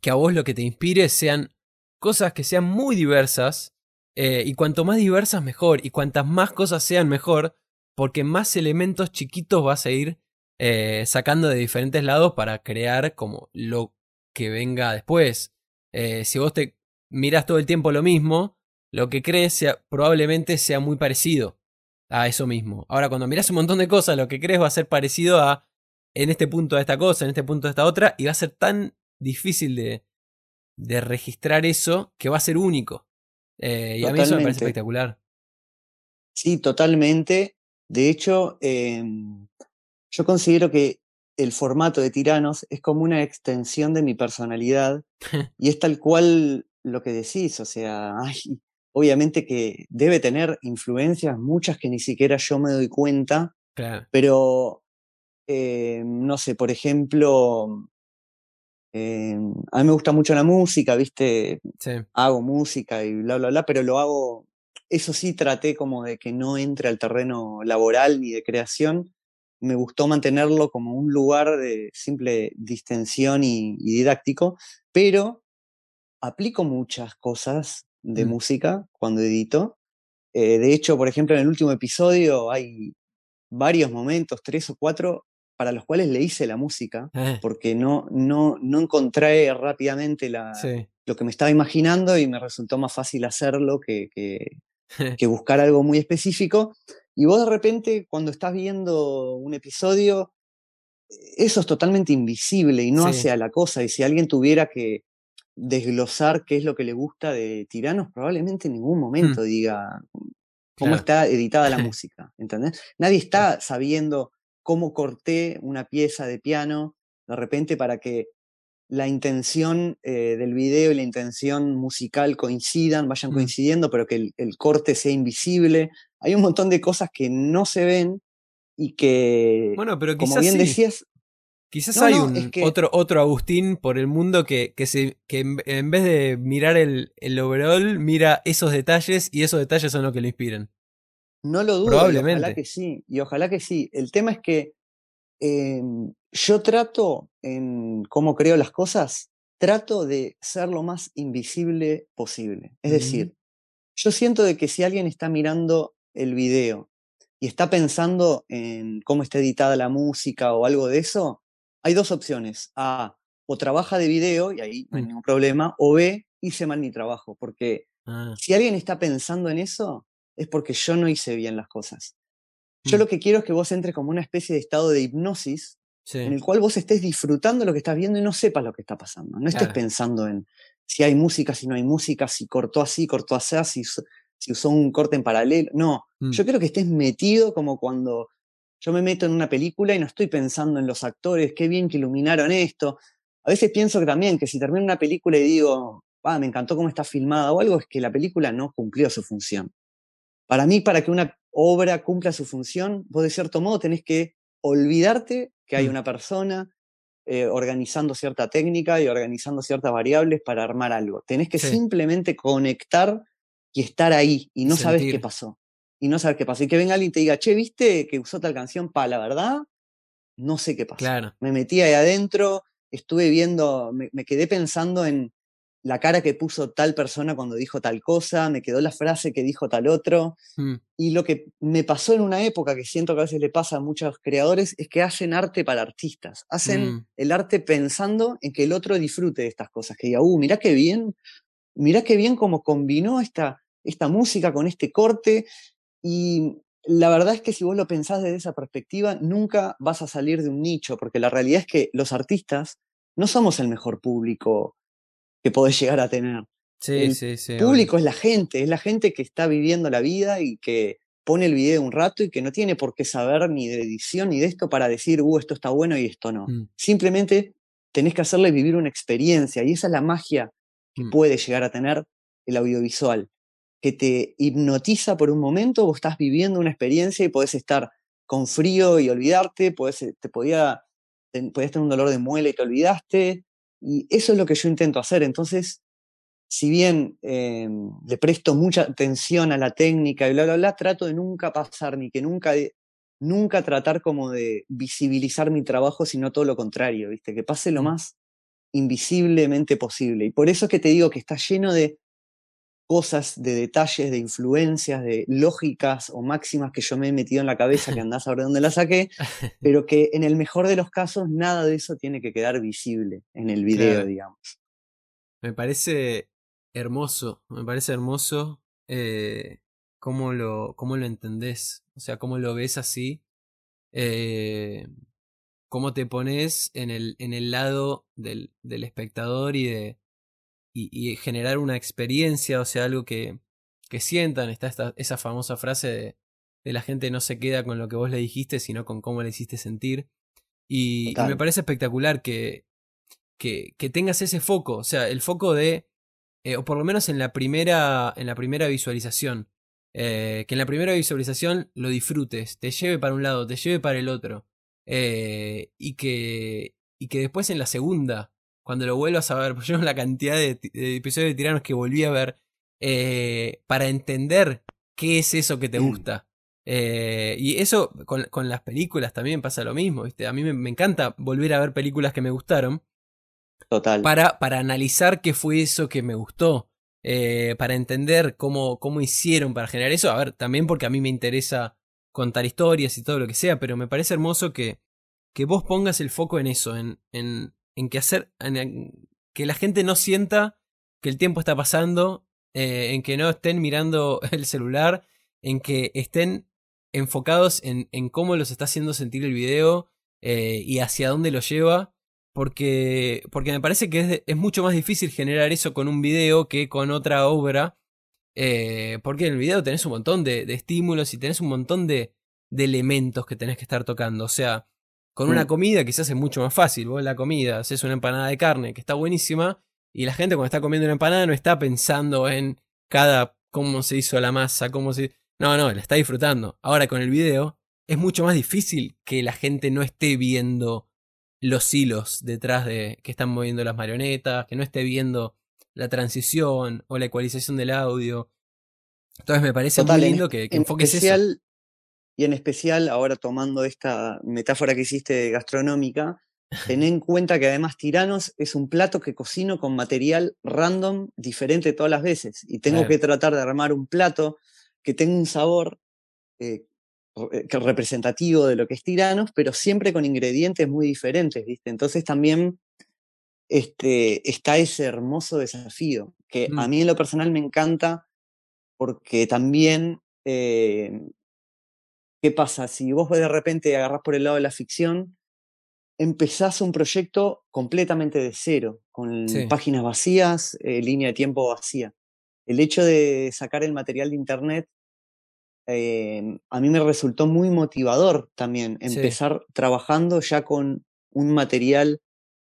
Speaker 1: que a vos lo que te inspire sean cosas que sean muy diversas. Eh, y cuanto más diversas mejor. Y cuantas más cosas sean mejor porque más elementos chiquitos vas a ir eh, sacando de diferentes lados para crear como lo que venga después. Eh, si vos te miras todo el tiempo lo mismo, lo que crees sea, probablemente sea muy parecido a eso mismo. Ahora, cuando miras un montón de cosas, lo que crees va a ser parecido a en este punto de esta cosa, en este punto de esta otra, y va a ser tan difícil de, de registrar eso que va a ser único. Eh, y a mí eso me parece espectacular.
Speaker 2: Sí, totalmente. De hecho, em, yo considero que el formato de Tiranos es como una extensión de mi personalidad y es tal cual lo que decís, o sea, obviamente que debe tener influencias, muchas que ni siquiera yo me doy cuenta, pero em, no sé, por ejemplo, em, a mí me gusta mucho la música, ¿viste? Hago música y bla, bla, bla, pero lo hago eso sí traté como de que no entre al terreno laboral ni de creación. Me gustó mantenerlo como un lugar de simple distensión y, didáctico, pero aplico muchas cosas de mm. música cuando edito. Eh, de hecho, por ejemplo, en el último episodio hay varios momentos, tres o cuatro, para los cuales le hice la música, eh. porque no, no, no encontré rápidamente la, lo que me estaba imaginando y me resultó más fácil hacerlo que, que buscar algo muy específico. Y vos de repente, cuando estás viendo un episodio, eso es totalmente invisible y no hace a la cosa. Y si alguien tuviera que desglosar qué es lo que le gusta de Tiranos, probablemente en ningún mm. momento diga cómo está editada la música, ¿entendés? Nadie está sabiendo cómo corté una pieza de piano de repente para que la intención eh, del video y la intención musical coincidan, vayan mm. coincidiendo, pero que el, corte sea invisible. Hay un montón de cosas que no se ven y que,
Speaker 1: bueno, pero como bien decías, Quizás hay un otro, otro Agustín por el mundo que, que, se, que en, vez de mirar el, el, overall, mira esos detalles y esos detalles son los que le inspiran.
Speaker 2: No lo dudo, Probablemente. ojalá que sí, y ojalá que sí. El tema es que em, yo trato, en cómo creo las cosas, trato de ser lo más invisible posible. Es decir, yo siento de que si alguien está mirando el video y está pensando en cómo está editada la música o algo de eso, hay dos opciones. A, o trabaja de video y ahí no hay ningún problema, o B, hice mal mi trabajo, porque ah. si alguien está pensando en eso, es porque yo no hice bien las cosas. Yo mm. lo que quiero es que vos entres como una especie de estado de hipnosis en el cual vos estés disfrutando lo que estás viendo y no sepas lo que está pasando. No estés pensando en si hay música, si no hay música, si cortó así, cortó así, si, si usó un corte en paralelo. No, mm. yo quiero que estés metido como cuando yo me meto en una película y no estoy pensando en los actores, qué bien que iluminaron esto. A veces pienso que también que si termino una película y digo, ah, me encantó cómo está filmada o algo, es que la película no cumplió su función. Para mí, para que una obra cumpla su función, vos de cierto modo tenés que olvidarte que hay mm. una persona eh, organizando cierta técnica y organizando ciertas variables para armar algo. Tenés que simplemente conectar y estar ahí y no sabes qué pasó. Y no sabes qué pasó. Y que venga alguien y te diga, che, ¿viste que usó tal canción? para la verdad, no sé qué pasó. Me metí ahí adentro, estuve viendo, me, quedé pensando en, la cara que puso tal persona cuando dijo tal cosa, me quedó la frase que dijo tal otro.
Speaker 1: Mm,
Speaker 2: Y lo que me pasó en una época que siento que a veces le pasa a muchos creadores es que hacen arte para artistas. Hacen
Speaker 1: Mm.
Speaker 2: el arte pensando en que el otro disfrute de estas cosas. Que diga, uh, mirá qué bien, mirá qué bien cómo combinó esta, esta música con este corte. Y la verdad es que si vos lo pensás desde esa perspectiva, nunca vas a salir de un nicho, porque la realidad es que los artistas no somos el mejor público que podés llegar a tener.
Speaker 1: Sí,
Speaker 2: El
Speaker 1: sí,
Speaker 2: público es la gente, es la gente que está viviendo la vida y que pone el video un rato y que no tiene por qué saber ni de edición ni de esto para decir, uh, esto está bueno y esto no.
Speaker 1: Mm,
Speaker 2: Simplemente tenés que hacerle vivir una experiencia y esa es la magia que
Speaker 1: Mm.
Speaker 2: puede llegar a tener el audiovisual, que te hipnotiza por un momento, vos estás viviendo una experiencia y podés estar con frío y olvidarte, podés, eh, te podía, podías tener un dolor de muela y te olvidaste, y eso es lo que yo intento hacer. Entonces, si bien eh, le presto mucha atención a la técnica y bla, bla, bla, trato de nunca pasar, ni que nunca, de- nunca tratar como de visibilizar mi trabajo, sino todo lo contrario, ¿viste? Que pase lo
Speaker 1: Mm.
Speaker 2: más invisiblemente posible. Y por eso es que te digo que está lleno de cosas, de detalles, de influencias, de lógicas o máximas que yo me he metido en la cabeza, que andás a ver de dónde las saqué, pero que en el mejor de los casos nada de eso tiene que quedar visible en el video,
Speaker 1: Claro.
Speaker 2: digamos.
Speaker 1: Me parece hermoso, me parece hermoso eh, cómo, lo, cómo lo entendés, o sea, cómo lo ves así, eh, cómo te pones en el, en el lado del, del espectador y de y, y generar una experiencia, o sea, algo que, que sientan. Está esta, esa famosa frase de, de la gente no se queda con lo que vos le dijiste, sino con cómo le hiciste sentir. Y, y me parece espectacular que, que, que tengas ese foco, o sea, el foco de, eh, o por lo menos en la primera, en la primera visualización, eh, que en la primera visualización lo disfrutes, te lleve para un lado, te lleve para el otro, eh, y, que, y que después en la segunda, cuando lo vuelvas a ver, pues yo la cantidad de, episodios de Tiranos que volví a ver, eh, para entender qué es eso que te
Speaker 2: Mm.
Speaker 1: gusta. Eh, y eso con, con las películas también pasa lo mismo, ¿viste? A mí me, me encanta volver a ver películas que me gustaron
Speaker 2: Total.
Speaker 1: para, para analizar qué fue eso que me gustó, eh, para entender cómo, cómo hicieron para generar eso. A ver, también porque a mí me interesa contar historias y todo lo que sea, pero me parece hermoso que, que vos pongas el foco en eso, en, en, en que hacer, que la gente no sienta que el tiempo está pasando, eh, en que no estén mirando el celular, en que estén enfocados en, en cómo los está haciendo sentir el video eh, y hacia dónde lo lleva. Porque, porque me parece que es, es mucho más difícil generar eso con un video que con otra obra. eh, porque en el video tenés un montón de, de estímulos y tenés un montón de, de elementos que tenés que estar tocando. O sea, con una
Speaker 2: Mm.
Speaker 1: comida quizás es mucho más fácil. Vos la comida, haces una empanada de carne que está buenísima. Y la gente cuando está comiendo una empanada no está pensando en cada cómo se hizo la masa, cómo se. No, no, la está disfrutando. Ahora con el video es mucho más difícil que la gente no esté viendo los hilos detrás de que están moviendo las marionetas, que no esté viendo la transición o la ecualización del audio. Entonces me parece
Speaker 2: Total,
Speaker 1: muy lindo que, que
Speaker 2: en
Speaker 1: enfoques eso.
Speaker 2: Y en especial, ahora tomando esta metáfora que hiciste gastronómica, ten en cuenta que además Tiranos es un plato que cocino con material random diferente todas las veces. Y tengo que tratar de armar un plato que tenga un sabor eh, representativo de lo que es Tiranos, pero siempre con ingredientes muy diferentes, ¿viste? Entonces también este, está ese hermoso desafío, que a
Speaker 1: Mm.
Speaker 2: mí en lo personal me encanta porque también, eh, ¿qué pasa? Si vos de repente agarrás por el lado de la ficción, empezás un proyecto completamente de cero, con
Speaker 1: Sí.
Speaker 2: páginas vacías, eh, línea de tiempo vacía. El hecho de sacar el material de internet eh, a mí me resultó muy motivador también,
Speaker 1: Sí.
Speaker 2: empezar trabajando ya con un material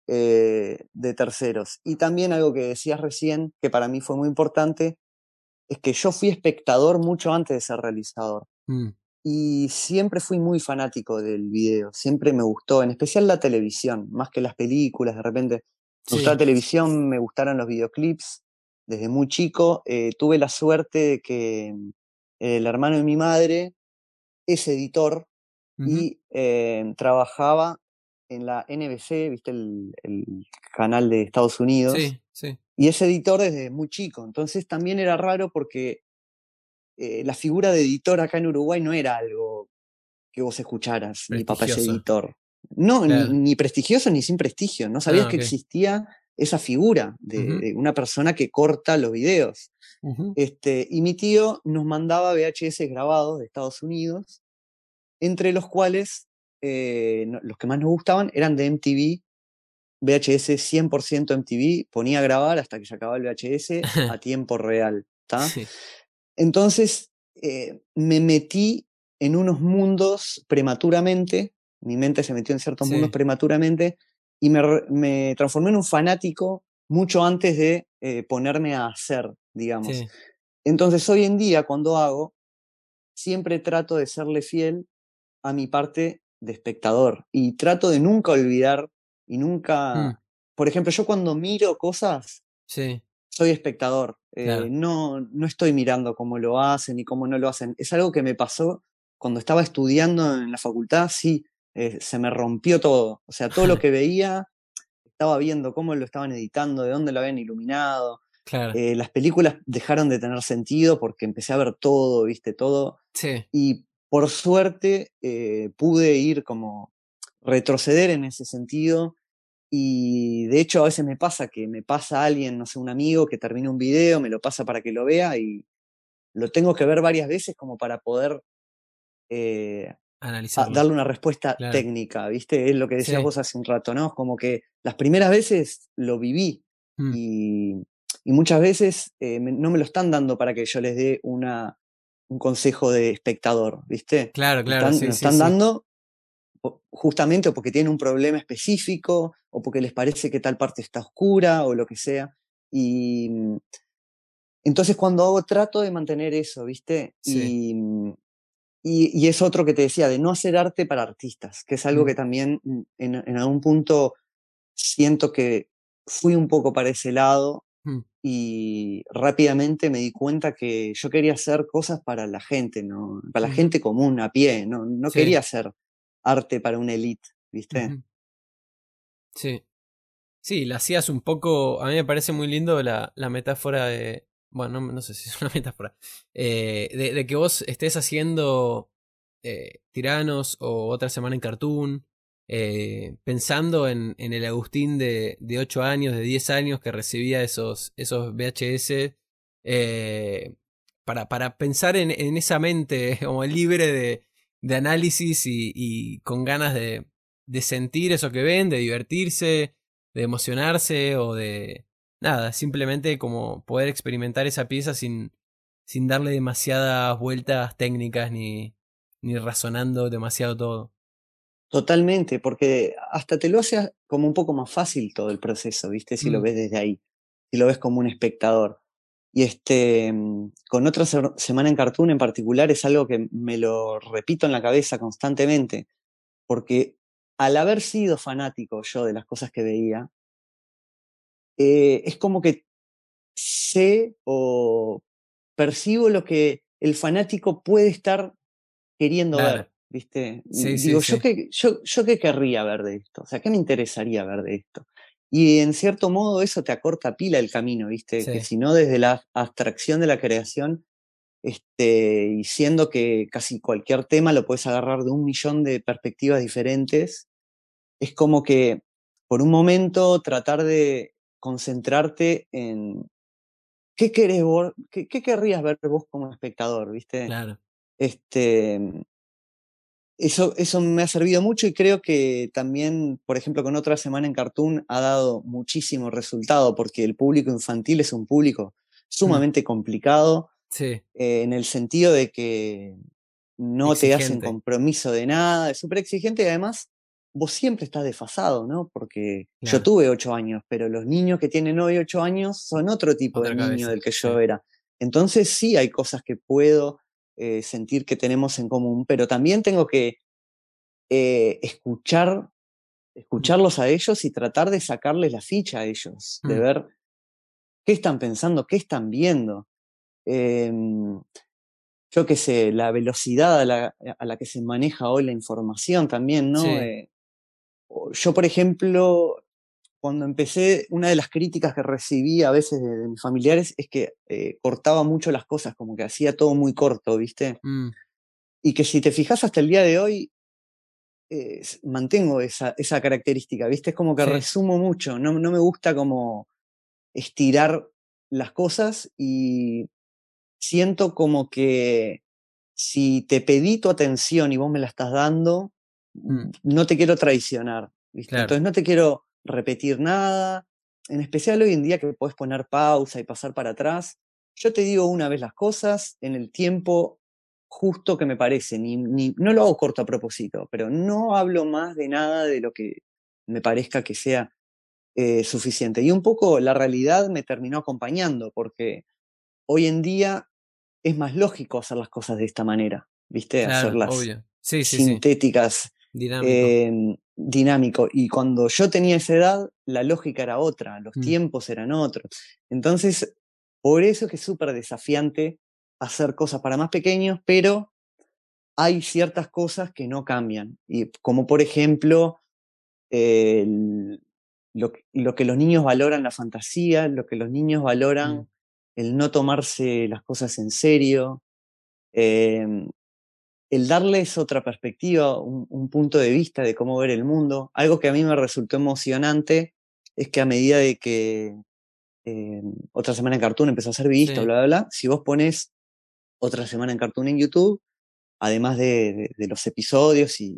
Speaker 2: eh, de terceros. Y también algo que decías recién, que para mí fue muy importante, es que yo fui espectador mucho antes de ser realizador.
Speaker 1: Mm.
Speaker 2: Y siempre fui muy fanático del video, siempre me gustó, en especial la televisión, más que las películas, de repente. Me gustó la televisión, me gustaron los videoclips desde muy chico. eh, tuve la suerte de que mm, el hermano de mi madre es editor y eh, trabajaba en la NBC, viste el, el canal de Estados Unidos.
Speaker 1: Sí, sí.
Speaker 2: Y es editor desde muy chico. Entonces también era raro porque eh, la figura de editor acá en Uruguay no era algo que vos escucharas. Mi papá es editor. No,
Speaker 1: Claro.
Speaker 2: ni, ni prestigioso ni sin prestigio. No sabías
Speaker 1: Ah,
Speaker 2: que existía esa figura de, una persona que corta los videos. Este, y mi tío nos mandaba VHS grabados de Estados Unidos, entre los cuales eh, no- los que más nos gustaban eran de MTV, VHS 100% MTV, ponía a grabar hasta que se acababa el VHS a tiempo real.
Speaker 1: Sí.
Speaker 2: Entonces eh, me metí en unos mundos prematuramente, mi mente se metió en ciertos
Speaker 1: Sí.
Speaker 2: mundos prematuramente y me, transformé en un fanático mucho antes de eh, ponerme a hacer, digamos.
Speaker 1: Sí.
Speaker 2: Entonces hoy en día cuando hago, siempre trato de serle fiel a mi parte de espectador y trato de nunca olvidar y nunca,
Speaker 1: Mm.
Speaker 2: por ejemplo, yo cuando miro cosas,
Speaker 1: Sí.
Speaker 2: Soy espectador, eh,
Speaker 1: Claro.
Speaker 2: no, no estoy mirando cómo lo hacen y cómo no lo hacen. Es algo que me pasó cuando estaba estudiando en la facultad, sí, eh, se me rompió todo. O sea, todo lo que veía, estaba viendo cómo lo estaban editando, de dónde lo habían iluminado.
Speaker 1: Claro.
Speaker 2: Eh, las películas dejaron de tener sentido porque empecé a ver todo, viste, todo.
Speaker 1: sí.
Speaker 2: Y por suerte pude ir como retroceder en ese sentido. Y de hecho a veces me pasa que me pasa alguien, no sé, un amigo que termina un video, me lo pasa para que lo vea y lo tengo que ver varias veces como para poder eh, a-
Speaker 1: Analizarlo.
Speaker 2: darle una respuesta
Speaker 1: Claro.
Speaker 2: técnica, ¿viste? Es lo que decías
Speaker 1: Sí.
Speaker 2: vos hace un rato, ¿no? Como que las primeras veces lo viví
Speaker 1: Mm.
Speaker 2: y, y muchas veces eh, me- no me lo están dando para que yo les dé una, un consejo de espectador, ¿viste?
Speaker 1: Claro, claro.
Speaker 2: están,
Speaker 1: sí,
Speaker 2: me
Speaker 1: sí,
Speaker 2: están dando justamente o porque tienen un problema específico o porque les parece que tal parte está oscura o lo que sea. Y mm, entonces cuando hago trato de mantener eso, ¿viste?
Speaker 1: Sí.
Speaker 2: Y, mm, y, y es otro que te decía, de no hacer arte para artistas, que es algo que también mm, en, en algún punto siento que fui un poco para ese lado
Speaker 1: Mm.
Speaker 2: y rápidamente me di cuenta que yo quería hacer cosas para la gente, ¿no? Para la
Speaker 1: Mm.
Speaker 2: gente común, a pie, no, no
Speaker 1: Sí.
Speaker 2: quería hacer arte para una elite, ¿viste?
Speaker 1: Sí. Sí, la hacías un poco. A mí me parece muy lindo la, la metáfora de. Bueno, no, sé si es una metáfora. eh, de, que vos estés haciendo eh, Tiranos o otra semana en Cartoon. eh, pensando en, en el Agustín de, de 8 años, de 10 años que recibía esos, esos VHS. para, para pensar en, en esa mente como libre de, de análisis y, y con ganas de, de sentir eso que ven, de divertirse, de emocionarse o de nada, simplemente como poder experimentar esa pieza sin, sin darle demasiadas vueltas técnicas ni, ni razonando demasiado todo.
Speaker 2: Totalmente, porque hasta te lo hace como un poco más fácil todo el proceso, ¿viste? Si lo
Speaker 1: Mm.
Speaker 2: ves desde ahí, si lo ves como un espectador. Y este, mm, con otra se- semana en Cartoon en particular es algo que me lo repito en la cabeza constantemente, porque al haber sido fanático yo de las cosas que veía, eh, es como que sé o percibo lo que el fanático puede estar queriendo
Speaker 1: Claro.
Speaker 2: ver, ¿viste?
Speaker 1: Sí, sí,
Speaker 2: Digo,
Speaker 1: sí.
Speaker 2: ¿yo, qué, yo, ¿yo qué querría ver de esto? O sea, ¿qué me interesaría ver de esto? Y en cierto modo eso te acorta pila el camino, ¿viste? Que si no desde la abstracción de la creación, este, y siendo que casi cualquier tema lo puedes agarrar de un millón de perspectivas diferentes, es como que por un momento tratar de concentrarte en qué querés vos, qué, qué querrías ver vos como espectador, ¿viste?
Speaker 1: Claro.
Speaker 2: Este, eso, eso me ha servido mucho y creo que también, por ejemplo, con otra semana en Cartoon ha dado muchísimo resultado porque el público infantil es un público sumamente complicado
Speaker 1: Sí,
Speaker 2: eh, en el sentido de que no te hacen compromiso de nada, es súper exigente y además vos siempre estás desfasado, ¿no? Porque
Speaker 1: Claro.
Speaker 2: yo tuve ocho años, pero los niños que tienen hoy ocho años son otro tipo
Speaker 1: Otra
Speaker 2: de niño del que yo era. Entonces sí hay cosas que puedo eh, sentir que tenemos en común, pero también tengo que eh, escuchar, escucharlos a ellos y tratar de sacarles la ficha a ellos, de
Speaker 1: Mm.
Speaker 2: ver qué están pensando, qué están viendo. Em, yo qué sé, la velocidad a la, a la que se maneja hoy la información también, ¿no?
Speaker 1: Sí.
Speaker 2: Eh, yo, por ejemplo, cuando empecé, una de las críticas que recibí a veces de, mis familiares es que eh, cortaba mucho las cosas, como que hacía todo muy corto, ¿viste?
Speaker 1: Mm,
Speaker 2: Y que si te fijas hasta el día de hoy, eh, mantengo esa, esa característica, ¿viste? Es como que
Speaker 1: Sí.
Speaker 2: resumo mucho, no, no me gusta como estirar las cosas y siento como que si te pedí tu atención y vos me la estás dando,
Speaker 1: Mm.
Speaker 2: no te quiero traicionar, ¿viste?
Speaker 1: Claro.
Speaker 2: Entonces no te quiero repetir nada, en especial hoy en día que podés poner pausa y pasar para atrás. Yo te digo una vez las cosas en el tiempo justo que me parece, ni, ni- no lo hago corto a propósito, pero no hablo más de nada de lo que me parezca que sea eh, suficiente. Y un poco la realidad me terminó acompañando, porque hoy en día es más lógico hacer las cosas de esta manera, ¿viste?
Speaker 1: claro,
Speaker 2: Hacerlas
Speaker 1: obvio. Sí, sí, sí.
Speaker 2: sintéticas,
Speaker 1: Dinámico.
Speaker 2: eh, dinámico. Y cuando yo tenía esa edad, la lógica era otra, los
Speaker 1: Mm.
Speaker 2: tiempos eran otros. Entonces, por eso es que es súper desafiante hacer cosas para más pequeños, pero hay ciertas cosas que no cambian. Y como por ejemplo, eh, el- lo, que- lo que los niños valoran la fantasía, lo que los niños valoran
Speaker 1: Mm.
Speaker 2: el no tomarse las cosas en serio, em, el darles otra perspectiva, un, un punto de vista de cómo ver el mundo. Algo que a mí me resultó emocionante es que a medida de que eh, otra semana en Cartoon empezó a ser vista,
Speaker 1: Sí.
Speaker 2: bla, bla, bla, si vos pones otra semana en Cartoon en YouTube, además de, de- de los episodios y,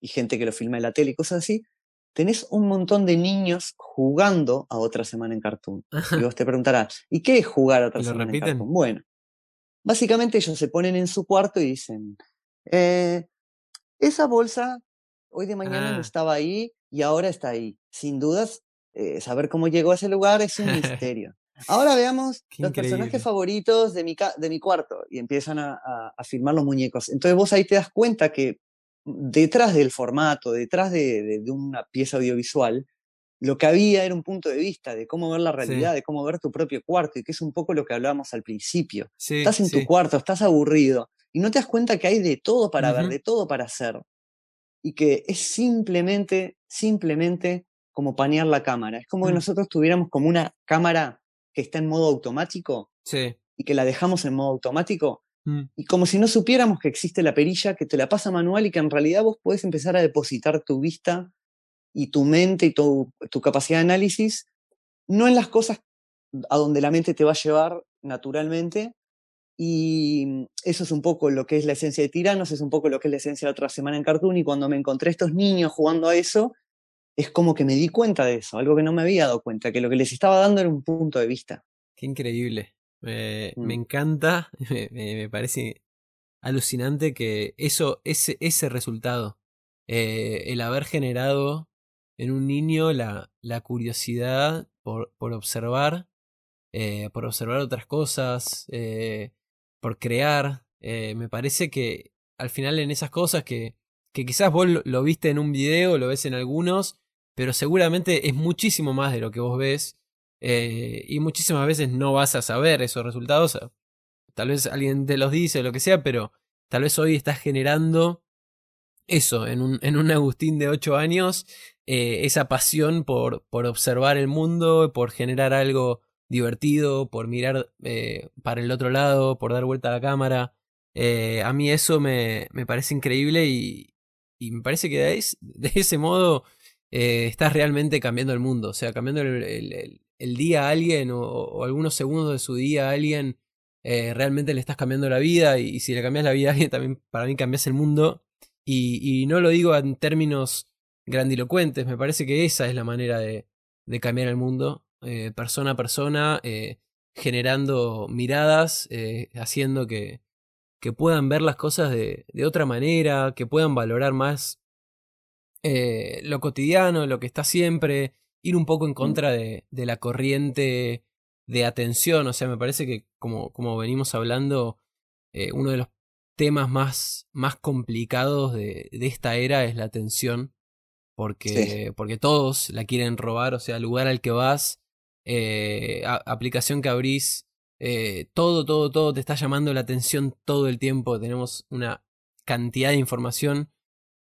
Speaker 2: y gente que lo filma en la tele y cosas así, tenés un montón de niños jugando a otra semana en Cartoon. Y vos te preguntarás, ¿y qué es jugar a otra
Speaker 1: ¿Y lo
Speaker 2: semana en? Cartoon? Bueno, básicamente ellos se ponen en su cuarto y dicen, eh, esa bolsa hoy de mañana
Speaker 1: Ah.
Speaker 2: no estaba ahí y ahora está ahí. Sin dudas, eh, saber cómo llegó a ese lugar es un misterio. Ahora veamos
Speaker 1: Qué
Speaker 2: los
Speaker 1: increíble.
Speaker 2: personajes favoritos de mi, de mi cuarto y empiezan a, a, a filmar los muñecos. Entonces vos ahí te das cuenta que detrás del formato, detrás de, de- de una pieza audiovisual, lo que había era un punto de vista de cómo ver la
Speaker 1: Sí.
Speaker 2: realidad, de cómo ver tu propio cuarto, y que es un poco lo que hablábamos al principio.
Speaker 1: Sí,
Speaker 2: Estás en
Speaker 1: sí.
Speaker 2: tu cuarto, estás aburrido, y no te das cuenta que hay de todo para ver, de todo para hacer, y que es simplemente, simplemente como panear la cámara. Es como que
Speaker 1: Mm.
Speaker 2: nosotros tuviéramos como una cámara que está en modo automático
Speaker 1: Sí.
Speaker 2: y que la dejamos en modo automático,
Speaker 1: Mm,
Speaker 2: y como si no supiéramos que existe la perilla que te la pasa manual y que en realidad vos podés empezar a depositar tu vista y tu mente y tu, tu capacidad de análisis, no en las cosas a donde la mente te va a llevar naturalmente. Y eso es un poco lo que es la esencia de Tiranos, es un poco lo que es la esencia de otra semana en Cartoon. Y cuando me encontré estos niños jugando a eso, es como que me di cuenta de eso, algo que no me había dado cuenta, que lo que les estaba dando era un punto de vista.
Speaker 1: Qué increíble. Me, me
Speaker 2: Mm.
Speaker 1: encanta, me, me- me parece alucinante que eso, ese, ese resultado, eh, el haber generado en un niño la, la curiosidad por, por observar, eh, por observar otras cosas, eh, por crear, eh, me parece que al final en esas cosas que, que quizás vos lo, viste en un video, lo ves en algunos, pero seguramente es muchísimo más de lo que vos ves eh, y muchísimas veces no vas a saber esos resultados. Tal vez alguien te los dice o lo que sea, pero tal vez hoy estás generando eso en un, en un Agustín de 8 años, eh, esa pasión por, por observar el mundo, por generar algo divertido, por mirar eh, para el otro lado, por dar vuelta a la cámara. Eh, a mí eso me, me parece increíble y, me parece que de, es- de ese modo eh, estás realmente cambiando el mundo, o sea, cambiando el, el- día a alguien o, algunos segundos de su día a alguien, realmente le estás cambiando la vida y, y si le cambias la vida a alguien también para mí cambias el mundo. Y, y no lo digo en términos grandilocuentes, me parece que esa es la manera de, de cambiar el mundo, eh, persona a persona, eh, generando miradas, eh, haciendo que, que puedan ver las cosas de, de otra manera, que puedan valorar más lo cotidiano, lo que está siempre, ir un poco en contra de, de la corriente de atención, o sea, me parece que como, como venimos hablando, uno de los temas más, más complicados de, de esta era es la atención, porque, porque todos la quieren robar, o sea, lugar al que vas, eh, a- aplicación que abrís, eh, todo, todo, todo te está llamando la atención todo el tiempo, tenemos una cantidad de información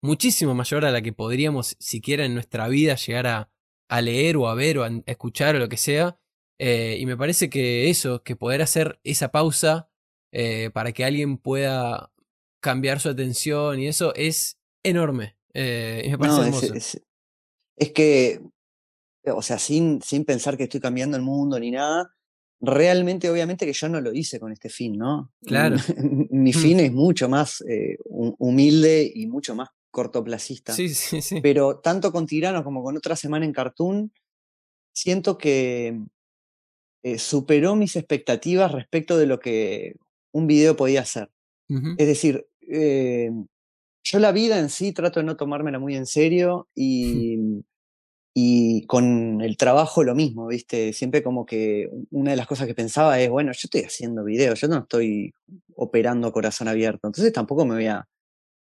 Speaker 1: muchísimo mayor a la que podríamos siquiera en nuestra vida llegar a, a leer o a ver o a escuchar o lo que sea. Eh, y me parece que eso, que poder hacer esa pausa para que alguien pueda cambiar su atención y eso es enorme. Y me parece hermoso.
Speaker 2: Es, que, o sea, sin, sin pensar que estoy cambiando el mundo ni nada, realmente, obviamente que yo no lo hice con este fin, ¿no?
Speaker 1: Claro.
Speaker 2: Mi fin es mucho más humilde y mucho más cortoplacista.
Speaker 1: Sí, sí, sí.
Speaker 2: Pero tanto con Tirano como con otra semana en Cartoon, siento que eh, superó mis expectativas respecto de lo que un video podía hacer. Es decir, eh, yo la vida en sí trato de no tomármela muy en serio y, y con el trabajo lo mismo, ¿viste? Siempre como que una de las cosas que pensaba es, bueno, yo estoy haciendo videos, yo no estoy operando corazón abierto, entonces tampoco me voy a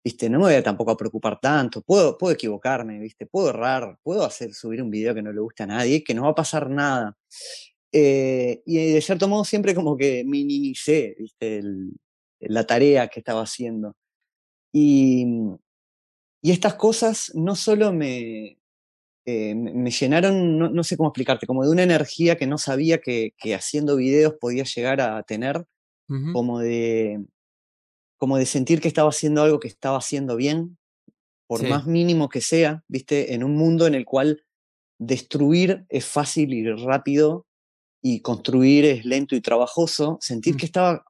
Speaker 2: ¿viste? No me voy a tampoco a preocupar tanto, puedo, puedo equivocarme, ¿viste? Puedo errar, puedo hacer, subir un video que no le guste a nadie, que no va a pasar nada. Eh, y de cierto modo siempre como que minimicé, ¿viste? la tarea que estaba haciendo. Y, y estas cosas no solo me, eh, me llenaron, no, sé cómo explicarte, como de una energía que no sabía que, que haciendo videos podía llegar a tener, como de, como de sentir que estaba haciendo algo que estaba haciendo bien, por más mínimo que sea, viste, en un mundo en el cual destruir es fácil y rápido y construir es lento y trabajoso, sentir mm. que estaba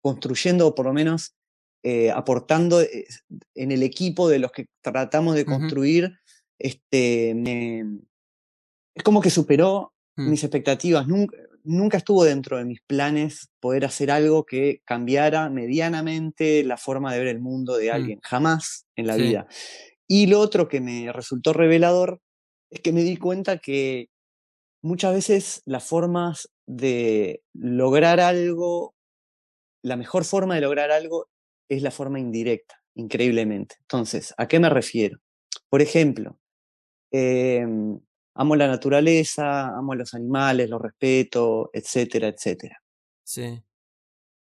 Speaker 2: construyendo o por lo menos eh, aportando eh, en el equipo de los que tratamos de construir, este, es como que superó mm. mis expectativas. Nunca, nunca estuvo dentro de mis planes poder hacer algo que cambiara medianamente la forma de ver el mundo de mm. alguien, jamás en la vida. Y lo otro que me resultó revelador es que me di cuenta que muchas veces las formas de lograr algo, la mejor forma de lograr algo es la forma indirecta, increíblemente. Entonces, ¿a qué me refiero? Por ejemplo, em, amo la naturaleza, amo a los animales, los respeto, etcétera, etcétera.
Speaker 1: Sí.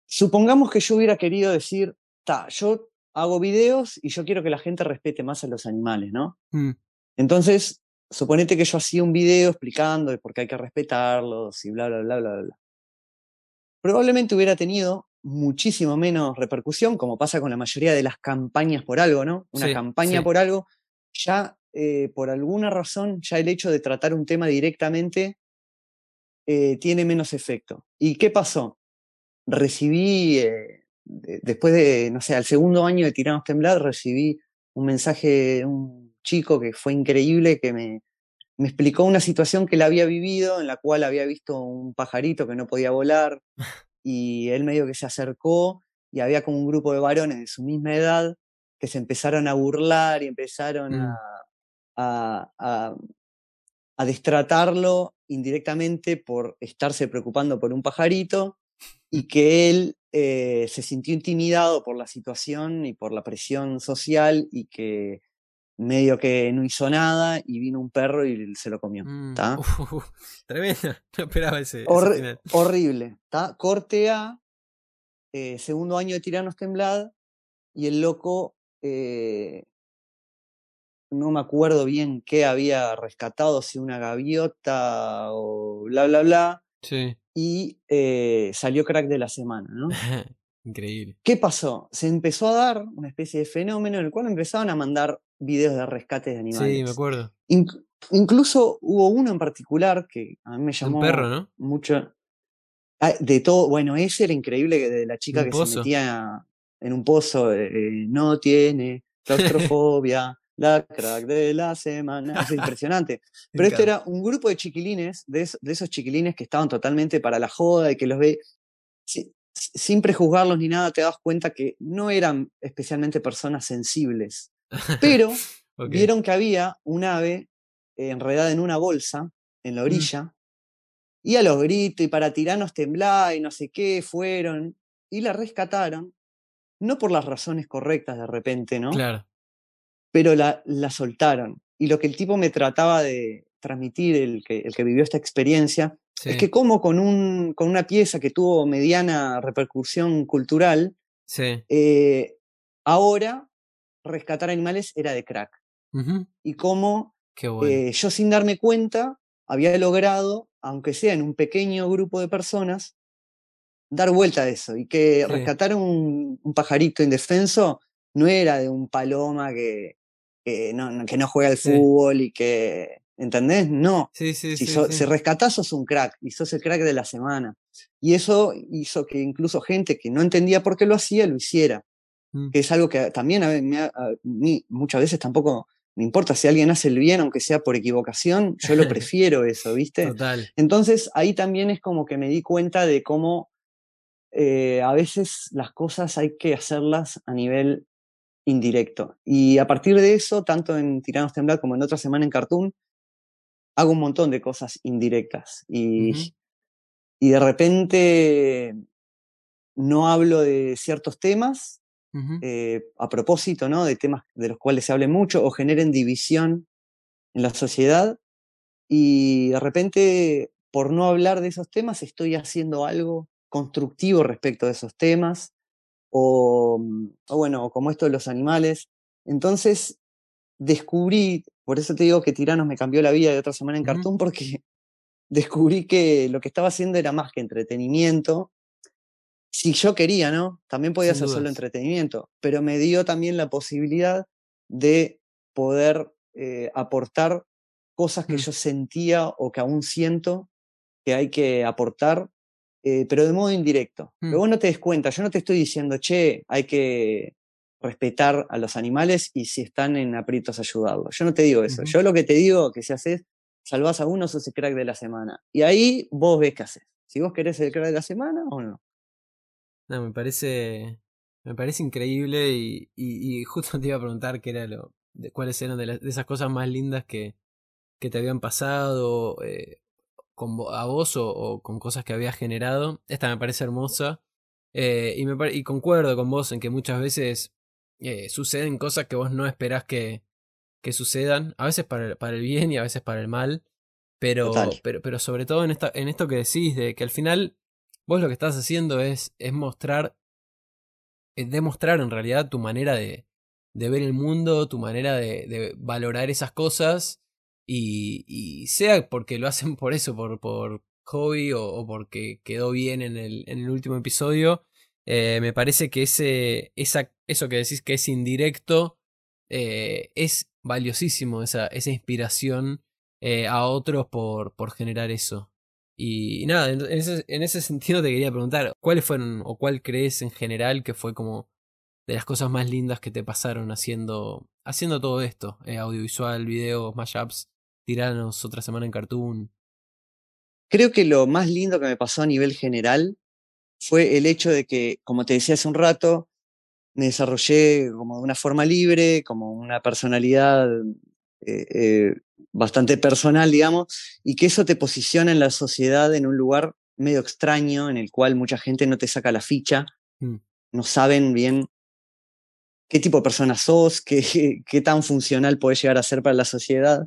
Speaker 2: Supongamos que yo hubiera querido decir, ta, yo hago videos y yo quiero que la gente respete más a los animales, ¿no? Mm. Entonces, suponete que yo hacía un video explicando de por qué hay que respetarlos y bla, bla, bla, bla, bla. Probablemente hubiera tenido muchísimo menos repercusión, como pasa con la mayoría de las campañas por algo, ¿no? Una campaña por algo ya eh, por alguna razón, ya el hecho de tratar un tema directamente eh, tiene menos efecto. ¿Y qué pasó? Recibí, eh, después de, no sé, al segundo año de Tiranos Temblar, recibí un mensaje de un chico que fue increíble, que me, me explicó una situación que él había vivido, en la cual había visto un pajarito que no podía volar, y él medio que se acercó y había como un grupo de varones de su misma edad que se empezaron a burlar y empezaron a, a, destratarlo indirectamente por estarse preocupando por un pajarito y que él eh, se sintió intimidado por la situación y por la presión social y que medio que no hizo nada y vino un perro y se lo comió.
Speaker 1: Mm, tremendo, no esperaba ese.
Speaker 2: horrible. Corte A, eh, segundo año de Tiranos Temblad y el loco eh, no me acuerdo bien qué había rescatado, si una gaviota o bla, bla, bla.
Speaker 1: Sí.
Speaker 2: Y eh, salió crack de la semana, ¿no?
Speaker 1: Increíble.
Speaker 2: ¿Qué pasó? Se empezó a dar una especie de fenómeno en el cual empezaban a mandar videos de rescate de animales.
Speaker 1: Sí, me acuerdo.
Speaker 2: incluso hubo uno en particular que a mí me llamó
Speaker 1: Un perro, ¿no?
Speaker 2: mucho. Ah, de todo, bueno, ese era increíble de la chica que se metía en un pozo, eh, eh, no tiene claustrofobia, la crack de la semana. Es impresionante. Pero este era un grupo de chiquilines, de, esos chiquilines que estaban totalmente para la joda y que los ve. sin prejuzgarlos ni nada, te das cuenta que no eran especialmente personas sensibles. Pero vieron que había un ave enredada en una bolsa en la mm. orilla. Y a los gritos y para tiranos temblar y no sé qué, fueron y la rescataron. No por las razones correctas de repente, ¿no?
Speaker 1: Claro
Speaker 2: pero la, la soltaron. Y lo que el tipo me trataba de transmitir, el que, el que vivió esta experiencia, es que como con, un, con una pieza que tuvo mediana repercusión cultural, eh, ahora rescatar animales era de crack. Y cómo eh, yo sin darme cuenta había logrado, aunque sea en un pequeño grupo de personas, dar vuelta a eso. Y que rescatar un, pajarito indefenso no era de un paloma que, no, que no, juega al fútbol y que, ¿entendés? No.
Speaker 1: si,
Speaker 2: si rescatás sos un crack y sos el crack de la semana. Y eso hizo que incluso gente que no entendía por qué lo hacía, lo hiciera. Mm. Que es algo que también a mí, muchas veces tampoco me importa si alguien hace el bien, aunque sea por equivocación, yo lo prefiero eso, ¿viste?
Speaker 1: Total.
Speaker 2: Entonces ahí también es como que me di cuenta de cómo eh, a veces las cosas hay que hacerlas a nivel indirecto. Y a partir de eso, tanto en Tiranos Temblar como en otra semana en Cartoon, hago un montón de cosas indirectas. Y, y de repente no hablo de ciertos temas eh, a propósito, ¿no? De temas de los cuales se hable mucho o generen división en la sociedad. Y de repente, por no hablar de esos temas, estoy haciendo algo constructivo respecto de esos temas, o, mm, bueno, como esto de los animales. Entonces, descubrí, por eso te digo que Tiranos me cambió la vida de otra semana en Cartoon, porque descubrí que lo que estaba haciendo era más que entretenimiento. Si yo quería, ¿no? También podía hacer solo entretenimiento, pero me dio también la posibilidad de poder eh, aportar cosas que mm. yo sentía o que aún siento que hay que aportar eh, pero de modo indirecto. Pero mm. vos no te des cuenta, yo no te estoy diciendo, che, hay que respetar a los animales y si están en aprietos ayudarlos. Yo no te digo eso. Yo lo que te digo que si haces, salvás a uno, sos el crack de la semana. Y ahí vos ves qué haces. Si vos querés el crack de la semana o no.
Speaker 1: No, me parece. Me parece increíble y, y, justo te iba a preguntar qué era lo. De, cuáles eran de, esas cosas más lindas que, que te habían pasado. Eh, con a vos o, con cosas que habías generado. Esta me parece hermosa. Eh, y, me, y concuerdo con vos en que muchas veces eh, suceden cosas que vos no esperás que, que sucedan. A veces para el, para el bien y a veces para el mal. Pero, pero, pero sobre todo en, esta, en esto que decís, de que al final vos lo que estás haciendo es, es mostrar, es demostrar en realidad tu manera de, de ver el mundo, tu manera de, de valorar esas cosas y, sea porque lo hacen por eso, por, por hobby o, porque quedó bien en el, en el último episodio, eh, me parece que ese, esa, eso que decís que es indirecto eh, es valiosísimo, esa, esa inspiración eh, a otros por, por generar eso. Y, nada, en ese, en ese sentido te quería preguntar, ¿cuáles fueron o cuál crees en general que fue como de las cosas más lindas que te pasaron haciendo, haciendo todo esto? audiovisual, videos, mashups Tiranos otra semana en Cartoon.
Speaker 2: Creo que lo más lindo que me pasó a nivel general fue el hecho de que, como te decía hace un rato, me desarrollé como de una forma libre, como una personalidad eh, eh, bastante personal, digamos, y que eso te posiciona en la sociedad en un lugar medio extraño, en el cual mucha gente no te saca la ficha, mm. no saben bien qué tipo de persona sos, qué, qué tan funcional puedes llegar a ser para la sociedad.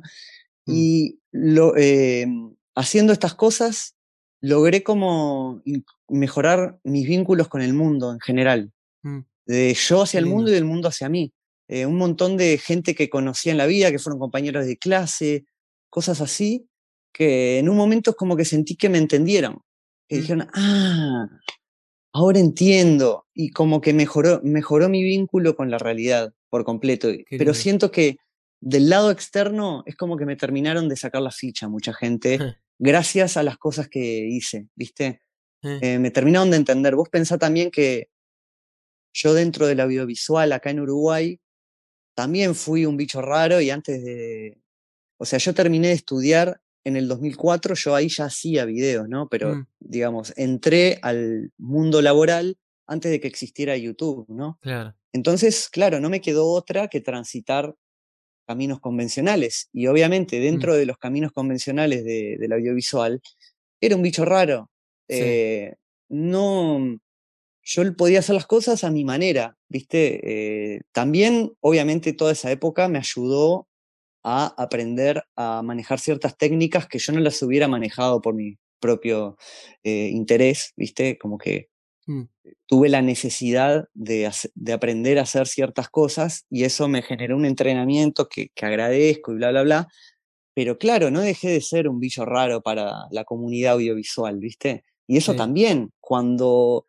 Speaker 2: Mm. Y lo, eh, haciendo estas cosas, logré como mejorar mis vínculos con el mundo en general. Mm. De yo hacia el mundo y del mundo hacia mí. Eh, un montón de gente que conocía en la vida, que fueron compañeros de clase, cosas así, que en un momento es como que sentí que me entendieron. Que mm. dijeron, ah, ahora entiendo. Y como que mejoró, mejoró mi vínculo con la realidad por completo. Pero siento que del lado externo es como que me terminaron de sacar la ficha mucha gente, gracias a las cosas que hice, ¿viste? Eh, me terminaron de entender. Vos pensá también que yo dentro del audiovisual acá en Uruguay también fui un bicho raro y antes de... O sea, yo terminé de estudiar en el 2004, yo ahí ya hacía videos, ¿no? Pero, mm. digamos, entré al mundo laboral antes de que existiera YouTube, ¿no?
Speaker 1: Claro.
Speaker 2: Entonces, claro, no me quedó otra que transitar caminos convencionales. Y obviamente mm. dentro de los caminos convencionales de, del audiovisual, era un bicho raro. Eh, no, yo podía hacer las cosas a mi manera, ¿viste? Eh, también, obviamente, toda esa época me ayudó a aprender a manejar ciertas técnicas que yo no las hubiera manejado por mi propio eh, interés, ¿viste? Como que Mm. tuve la necesidad de, de, aprender a hacer ciertas cosas y eso me generó un entrenamiento que, que, agradezco y bla, bla, bla. pero claro, no dejé de ser un bicho raro para la comunidad audiovisual, ¿viste? Y eso
Speaker 1: Sí.
Speaker 2: también, cuando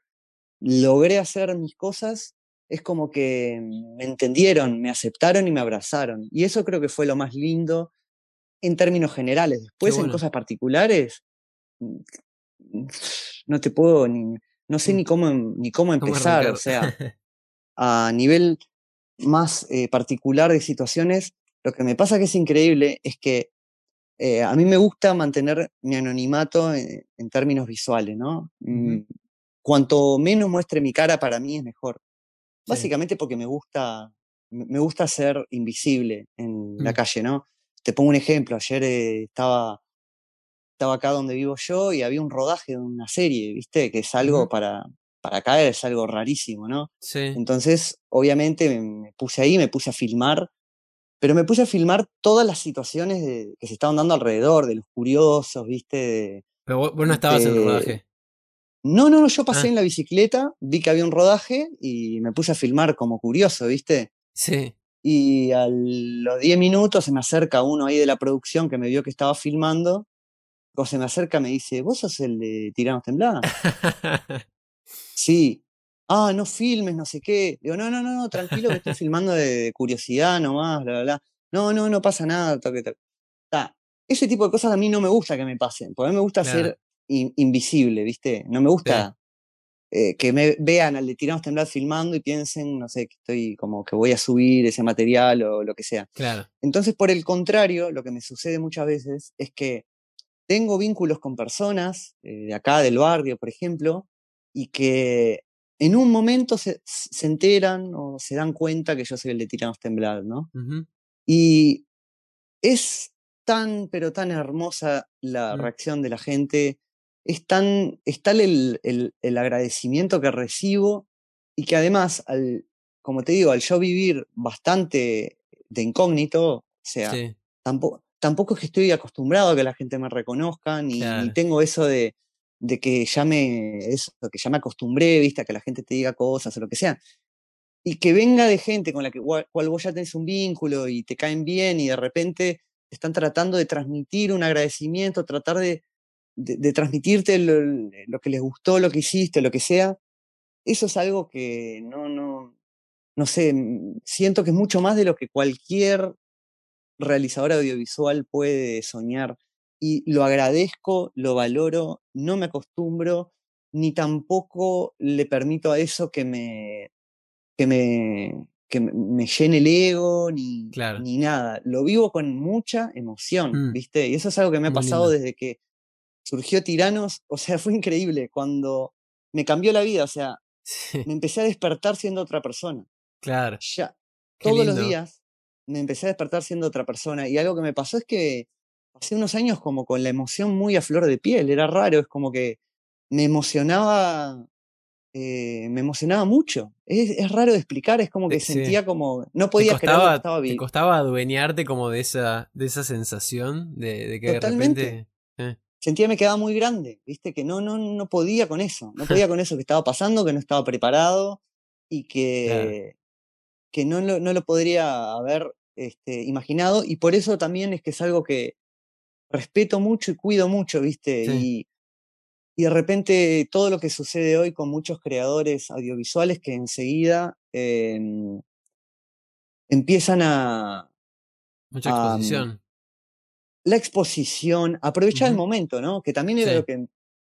Speaker 2: logré hacer mis cosas, es como que me entendieron, me aceptaron y me abrazaron. Y eso creo que fue lo más lindo en términos generales. Después, en cosas particulares, mm, no te puedo ni, no sé
Speaker 1: Mm.
Speaker 2: ni cómo, em, ni cómo
Speaker 1: ¿Cómo
Speaker 2: empezar. O sea, a nivel más eh, particular de situaciones, lo que me pasa que es increíble es que eh, a mí me gusta mantener mi anonimato en, en términos visuales, ¿no? Mm. Cuanto menos muestre mi cara, para mí es mejor.
Speaker 1: Sí.
Speaker 2: Básicamente porque me gusta, me me gusta ser invisible en la
Speaker 1: Mm.
Speaker 2: calle, ¿no? Te pongo un ejemplo. Ayer eh, estaba, estaba acá donde vivo yo y había un rodaje de una serie, ¿viste? Que es algo para, para caer, es algo rarísimo, ¿no?
Speaker 1: Sí.
Speaker 2: Entonces, obviamente, me, me puse ahí, me puse a filmar, pero me puse a filmar todas las situaciones de- que se estaban dando alrededor, de los curiosos, ¿viste? De,
Speaker 1: Pero vos, vos no estabas en el
Speaker 2: de-
Speaker 1: rodaje.
Speaker 2: No, no, no, yo pasé
Speaker 1: Ah.
Speaker 2: en la bicicleta, vi que había un rodaje y me puse a filmar como curioso, ¿viste?
Speaker 1: Sí.
Speaker 2: Y a los 10 minutos se me acerca uno ahí de la producción que me vio que estaba filmando. Cuando se me acerca me dice, ¿vos sos el de Tiranos Tembladas? Sí. Ah, no filmes, no sé qué. Digo, no, no, no, no, tranquilo que estoy filmando de, curiosidad nomás, bla, bla, bla. No, no, no pasa nada, toque, toque. Ta, Ese tipo de cosas a mí no me gusta que me pasen, porque a mí me gusta
Speaker 1: Claro.
Speaker 2: ser in- invisible, ¿viste? No me gusta eh, que me vean al de Tiranos Tembladas filmando y piensen, no sé, que estoy como que voy a subir ese material o lo que sea.
Speaker 1: claro.
Speaker 2: Entonces, por el contrario, lo que me sucede muchas veces es que tengo vínculos con personas eh, de acá, del barrio, por ejemplo, y que en un momento se, se enteran o se dan cuenta que yo soy el de Tiranos Temblados, ¿no? Y es tan, pero tan hermosa la
Speaker 1: Mm.
Speaker 2: reacción de la gente, es tan, es tal el, el- el agradecimiento que recibo y que además, al, como te digo, al yo vivir bastante de incógnito, o sea,
Speaker 1: Sí.
Speaker 2: tampoco, tampoco es que estoy acostumbrado a que la gente me reconozca, ni, ni
Speaker 1: Claro.
Speaker 2: tengo eso de, de que ya me, eso, que ya me acostumbré, viste, a que la gente te diga cosas o lo que sea. Y que venga de gente con la que cual, vos ya tenés un vínculo y te caen bien y de repente te están tratando de transmitir un agradecimiento, tratar de, de, de transmitirte lo, lo que les gustó, lo que hiciste, lo que sea. Eso es algo que no, no, no sé, siento que es mucho más de lo que cualquier realizador audiovisual puede soñar. Y lo agradezco, lo valoro, no me acostumbro, ni tampoco le permito a eso que me, que me, que me- llene el ego, ni,
Speaker 1: Claro.
Speaker 2: ni nada. Lo vivo con mucha emoción,
Speaker 1: Mm.
Speaker 2: ¿viste? Y eso es algo que me ha
Speaker 1: Muy
Speaker 2: pasado
Speaker 1: lindo.
Speaker 2: desde que surgió Tiranos. O sea, fue increíble cuando me cambió la vida. O sea,
Speaker 1: Sí.
Speaker 2: me empecé a despertar siendo otra persona
Speaker 1: Claro.
Speaker 2: ya
Speaker 1: Qué
Speaker 2: todos los días me empecé a despertar siendo otra persona. Y algo que me pasó es que pasé unos años como con la emoción muy a flor de piel. Era raro, es como que me emocionaba, eh, me emocionaba mucho. Es, es raro de explicar, es como
Speaker 1: Te-
Speaker 2: que
Speaker 1: sí.
Speaker 2: sentía como, no
Speaker 1: ¿Te
Speaker 2: podía creer lo que estaba
Speaker 1: te
Speaker 2: viviendo.
Speaker 1: costaba adueñarte como de esa, de esa sensación de, de que de repente. eh,
Speaker 2: Sentía que me quedaba muy grande, viste, que no, no, no podía con eso. No podía con eso que estaba pasando, que no estaba preparado y que, que no, lo, no lo podría haber este, imaginado. Y por eso también es que es algo que respeto mucho y cuido mucho, ¿viste?
Speaker 1: Sí.
Speaker 2: Y, y de repente todo lo que sucede hoy con muchos creadores audiovisuales que enseguida em, empiezan a
Speaker 1: mucha
Speaker 2: Am,
Speaker 1: exposición.
Speaker 2: la exposición, aprovechar el momento, ¿no? Que también era
Speaker 1: Sí.
Speaker 2: lo que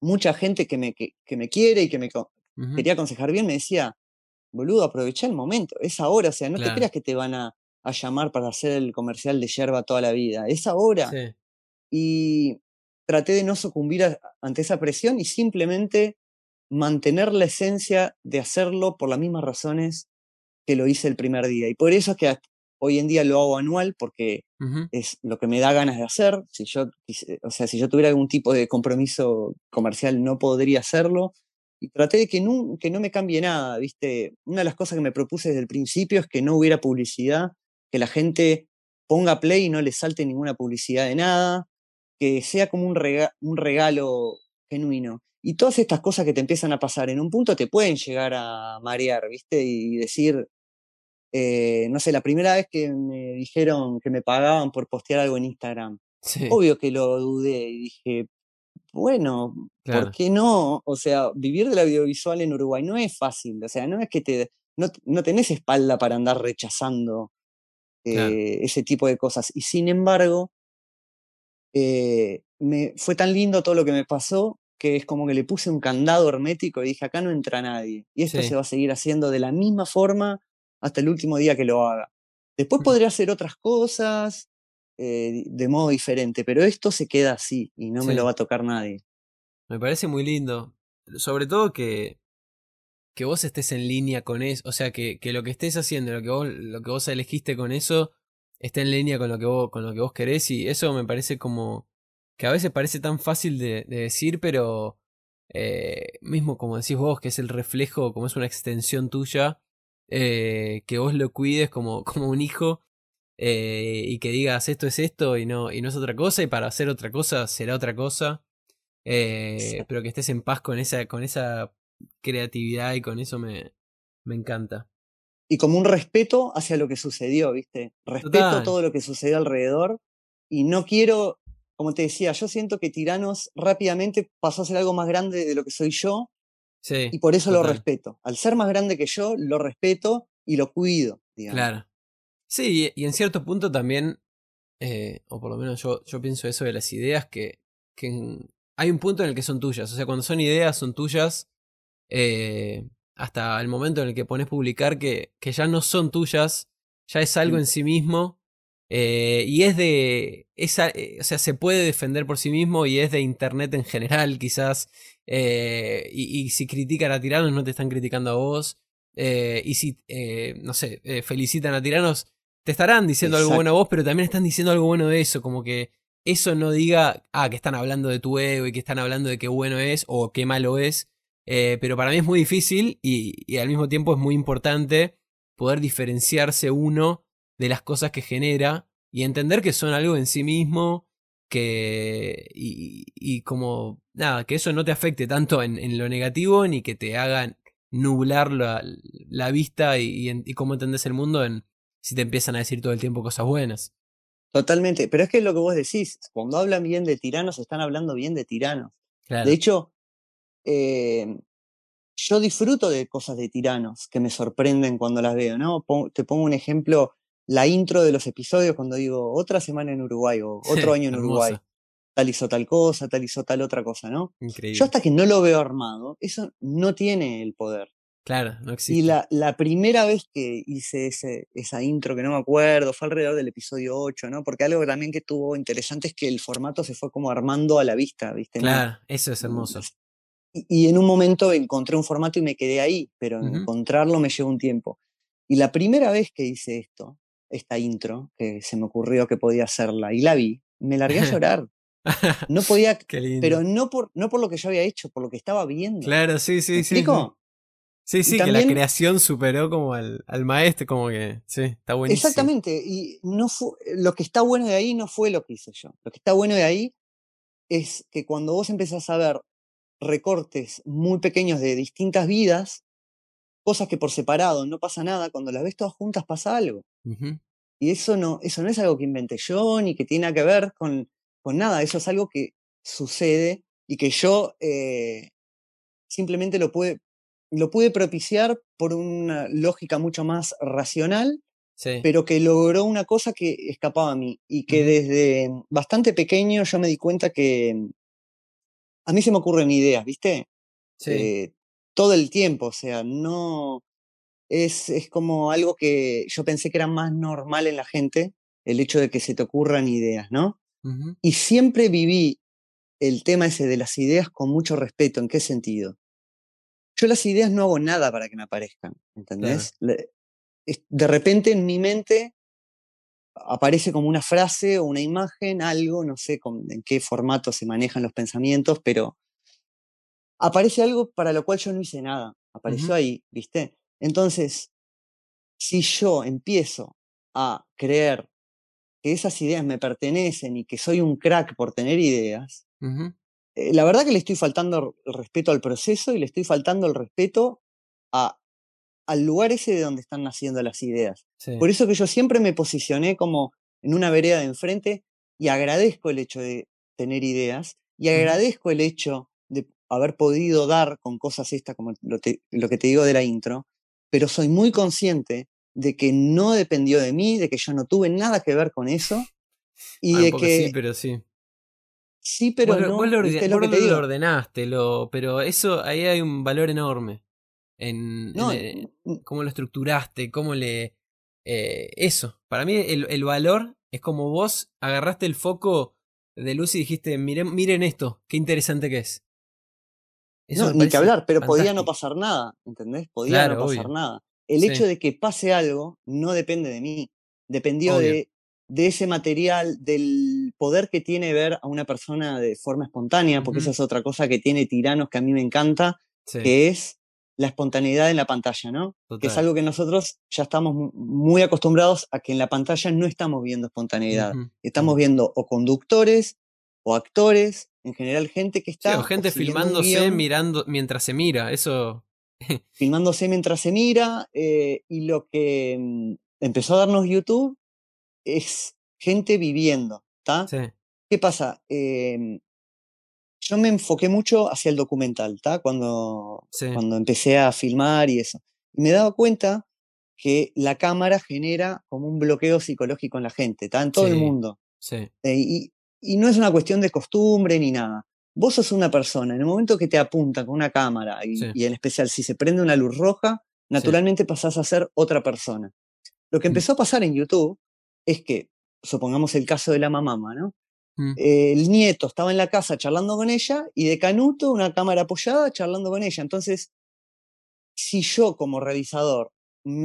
Speaker 2: mucha gente que me, que, que me quiere y que me quería aconsejar bien me decía, boludo, aprovecha el momento, es ahora, o sea, no te
Speaker 1: Claro.
Speaker 2: creas que te van a, a llamar para hacer el comercial de yerba toda la vida, es ahora.
Speaker 1: Sí.
Speaker 2: y traté de no sucumbir a- ante esa presión y simplemente mantener la esencia de hacerlo por las mismas razones que lo hice el primer día. Y por eso es que hoy en día lo hago anual porque es lo que me da ganas de hacer. Si yo, o sea, si yo tuviera algún tipo de compromiso comercial no podría hacerlo. Y traté de que no, que no me cambie nada, ¿viste? Una de las cosas que me propuse desde el principio es que no hubiera publicidad, que la gente ponga play y no le salte ninguna publicidad de nada, que sea como un, rega- un regalo genuino. Y todas estas cosas que te empiezan a pasar en un punto te pueden llegar a marear, ¿viste? Y decir, eh, no sé, la primera vez que me dijeron que me pagaban por postear algo en Instagram, Obvio que lo dudé y dije, bueno, ¿por qué no? O sea, vivir del audiovisual en Uruguay no es fácil, o sea, no es que te, no, no tenés espalda para andar rechazando eh, ese tipo de cosas. Y sin embargo, eh, me, fue tan lindo todo lo que me pasó que es como que le puse un candado hermético y dije, acá no entra nadie. Y esto se va a seguir haciendo de la misma forma hasta el último día que lo haga. Después podría hacer otras cosas eh, de modo diferente, pero esto se queda así y no me lo va a tocar nadie.
Speaker 1: Me parece muy lindo. Sobre todo que, que vos estés en línea con eso. O sea, que, que lo que estés haciendo, lo que, vos, lo que vos elegiste con eso, esté en línea con lo que vos, con lo que vos querés. Y eso me parece como. que a veces parece tan fácil de, decir, pero. Eh, mismo como decís vos, que es el reflejo, como es una extensión tuya, eh, que vos lo cuides como, como un hijo eh, y que digas esto es esto y no, y no es otra cosa, y para hacer otra cosa será otra cosa. Eh, pero que estés en paz con esa, con esa creatividad y con eso me, me encanta.
Speaker 2: Y como un respeto hacia lo que sucedió, ¿viste? Respeto todo lo que sucedió alrededor y no quiero, como te decía, yo siento que Tiranos rápidamente pasó a ser algo más grande de lo que soy yo sí, y por eso lo respeto. Al ser más grande que yo, lo respeto y lo cuido. Digamos.
Speaker 1: Claro. Sí, y en cierto punto también, eh, o por lo menos yo, yo pienso eso de las ideas, que, que hay un punto en el que son tuyas. O sea, cuando son ideas, son tuyas. Eh, hasta el momento en el que pones publicar que, que ya no son tuyas, ya es algo en sí mismo. Eh, y es de. Esa, o sea, se puede defender por sí mismo y es de internet en general, quizás. y, y, si critican a tiranos, no te están criticando a vos. y si, no sé, felicitan a tiranos, te estarán diciendo algo bueno a vos, pero también están diciendo algo bueno de eso, como que eso no diga, ah, que están hablando de tu ego y que están hablando de qué bueno es o qué malo es, eh, pero para mí es muy difícil y, al mismo tiempo es muy importante poder diferenciarse uno de las cosas que genera y entender que son algo en sí mismo, que y, como nada, que eso no te afecte tanto en, lo negativo ni que te hagan nublar la, la vista y, y, cómo entendés el mundo en, si te empiezan a decir todo el tiempo cosas buenas.
Speaker 2: Totalmente, pero es que lo que vos decís, cuando hablan bien de tiranos, están hablando bien de tiranos. De hecho, eh, yo disfruto de cosas de tiranos que me sorprenden cuando las veo, ¿no? te pongo un ejemplo, la intro de los episodios cuando digo otra semana en Uruguay o otro año en Uruguay. Tal hizo tal cosa, tal hizo tal otra cosa, ¿no? Yo hasta que no lo veo armado, eso no tiene el poder.
Speaker 1: Claro, no existe.
Speaker 2: Y la, la primera vez que hice ese, esa intro, que no me acuerdo, fue alrededor del episodio 8, ¿no? Porque algo también que tuvo interesante es que el formato se fue como armando a la vista, ¿viste?
Speaker 1: Claro, eso es hermoso.
Speaker 2: Y, y, en un momento encontré un formato y me quedé ahí, pero encontrarlo me llevó un tiempo. Y la primera vez que hice esto, esta intro, que se me ocurrió que podía hacerla, y la vi, me largué a llorar. No podía, pero no por, no por lo que yo había hecho, por lo que estaba viendo.
Speaker 1: Claro, sí, sí, sí. explico? Sí, sí, que la creación superó como al, al, maestro, como que, sí, está buenísimo.
Speaker 2: Exactamente, y no fue, lo que está bueno de ahí no fue lo que hice yo. Lo que está bueno de ahí es que cuando vos empezás a ver recortes muy pequeños de distintas vidas, cosas que por separado no pasa nada, cuando las ves todas juntas pasa algo. Y eso no, eso no es algo que inventé yo, ni que tiene que ver con, con nada, eso es algo que sucede y que yo eh, simplemente lo pude, lo pude propiciar por una lógica mucho más racional, pero que logró una cosa que escapaba a mí y que desde bastante pequeño yo me di cuenta que a mí se me ocurren ideas, ¿viste? Eh, todo el tiempo, o sea, no... Es, es como algo que yo pensé que era más normal en la gente, el hecho de que se te ocurran ideas, ¿no? Y siempre viví el tema ese de las ideas con mucho respeto. ¿En qué sentido? Yo las ideas no hago nada para que me aparezcan, ¿entendés? De repente en mi mente aparece como una frase o una imagen, algo, no sé en qué formato se manejan los pensamientos, pero aparece algo para lo cual yo no hice nada, apareció ahí, ¿viste? Entonces, si yo empiezo a creer que esas ideas me pertenecen y que soy un crack por tener ideas, eh, la verdad que le estoy faltando el respeto al proceso y le estoy faltando el respeto a, al lugar ese de donde están naciendo las ideas. Por eso que yo siempre me posicioné como en una vereda de enfrente y agradezco el hecho de tener ideas y agradezco el hecho de haber podido dar con cosas estas, como lo, te- lo que te digo de la intro, pero soy muy consciente de que no dependió de mí, de que yo no tuve nada que ver con eso y
Speaker 1: un
Speaker 2: de que
Speaker 1: sí, pero sí.
Speaker 2: Sí, pero
Speaker 1: vos lo,
Speaker 2: no,
Speaker 1: vos lo
Speaker 2: lo
Speaker 1: vos
Speaker 2: que te
Speaker 1: lo
Speaker 2: digo.
Speaker 1: ordenaste, lo, pero eso ahí hay un valor enorme. En,
Speaker 2: No,
Speaker 1: en,
Speaker 2: n-
Speaker 1: cómo lo estructuraste, cómo le... eh, eso, para mí el, el valor es como vos agarraste el foco de luz y dijiste, miren, miren esto, qué interesante que es. Eso
Speaker 2: no, ni que hablar, pero podía no pasar nada, ¿entendés? Podía
Speaker 1: Claro,
Speaker 2: no pasar
Speaker 1: obvio.
Speaker 2: nada. El
Speaker 1: Sí,
Speaker 2: hecho de que pase algo no depende de mí, dependió
Speaker 1: obvio.
Speaker 2: de, de ese material, del poder que tiene ver a una persona de forma espontánea, porque esa
Speaker 1: Ujú,
Speaker 2: es otra cosa que tiene Tiranos que a mí me encanta,
Speaker 1: Sí,
Speaker 2: que es la espontaneidad en la pantalla, ¿no? Que es
Speaker 1: total.
Speaker 2: algo que nosotros ya estamos mu- muy acostumbrados a que en la pantalla no estamos viendo espontaneidad, estamos viendo o conductores o actores, en general gente que
Speaker 1: Sí, o
Speaker 2: está
Speaker 1: gente filmándose mirando mientras se mira, eso...
Speaker 2: filmándose mientras se mira, eh, y lo que mm, empezó a darnos YouTube es gente viviendo, ¿está?
Speaker 1: Sí,
Speaker 2: ¿Qué pasa? Em, yo me enfoqué mucho hacia el documental, ¿está? Cuando,
Speaker 1: sí,
Speaker 2: cuando empecé a filmar y eso. Y me he dado cuenta que la cámara genera como un bloqueo psicológico en la gente, ¿está? En todo el mundo.
Speaker 1: sí,
Speaker 2: Eh, y, y no es una cuestión de costumbre ni nada. Vos sos una persona, en el momento que te apuntan con una cámara, y,
Speaker 1: sí,
Speaker 2: y en especial si se prende una luz roja, naturalmente pasás a ser otra persona. Lo que
Speaker 1: Mm,
Speaker 2: empezó a pasar en YouTube es que, supongamos el caso de la mamá, ¿no?
Speaker 1: mm,
Speaker 2: Eh, el nieto estaba en la casa charlando con ella y de canuto una cámara apoyada charlando con ella. Entonces, si yo como realizador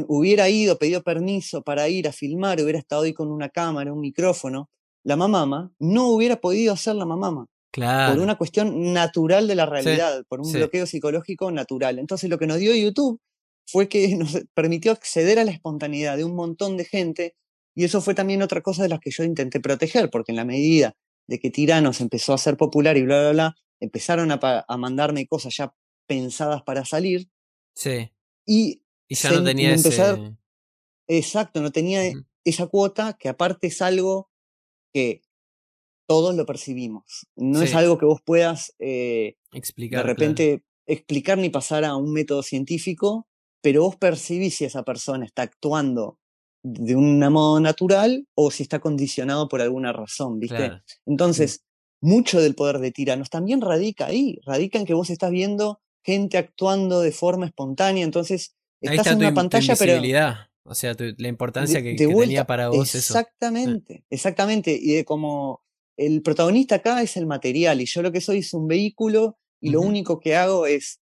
Speaker 2: hubiera ido, pedido permiso para ir a filmar, hubiera estado ahí con una cámara, un micrófono, la mamama no hubiera podido hacer la mamama por
Speaker 1: Claro,
Speaker 2: una cuestión natural de la
Speaker 1: sí,
Speaker 2: realidad, por un
Speaker 1: sí,
Speaker 2: bloqueo psicológico natural. Entonces lo que nos dio YouTube fue que nos permitió acceder a la espontaneidad de un montón de gente y eso fue también otra cosa de las que yo intenté proteger, porque en la medida de que Tiranos empezó a ser popular y bla, bla, bla, empezaron a, mandarme cosas ya pensadas para salir
Speaker 1: sí.
Speaker 2: y
Speaker 1: Y ya no tenía ese...
Speaker 2: exacto, no tenía esa cuota que aparte es algo que todos lo percibimos. No es algo que vos puedas eh, de
Speaker 1: claro.
Speaker 2: repente explicar ni pasar a un método científico, pero vos percibís si esa persona está actuando de un modo natural o si está condicionado por alguna razón, ¿viste?
Speaker 1: Claro. Mm,
Speaker 2: Entonces, mucho del poder de tiranos también radica ahí, radica en que vos estás viendo gente actuando de forma espontánea, entonces
Speaker 1: Ahí
Speaker 2: estás
Speaker 1: está
Speaker 2: en una
Speaker 1: tu
Speaker 2: pantalla, pero.
Speaker 1: O sea, tu- la importancia
Speaker 2: de,
Speaker 1: que,
Speaker 2: de
Speaker 1: que tenía para vos eso. Eh,
Speaker 2: exactamente, exactamente, y de como el protagonista acá es el material y yo lo que soy es un vehículo y lo único que hago es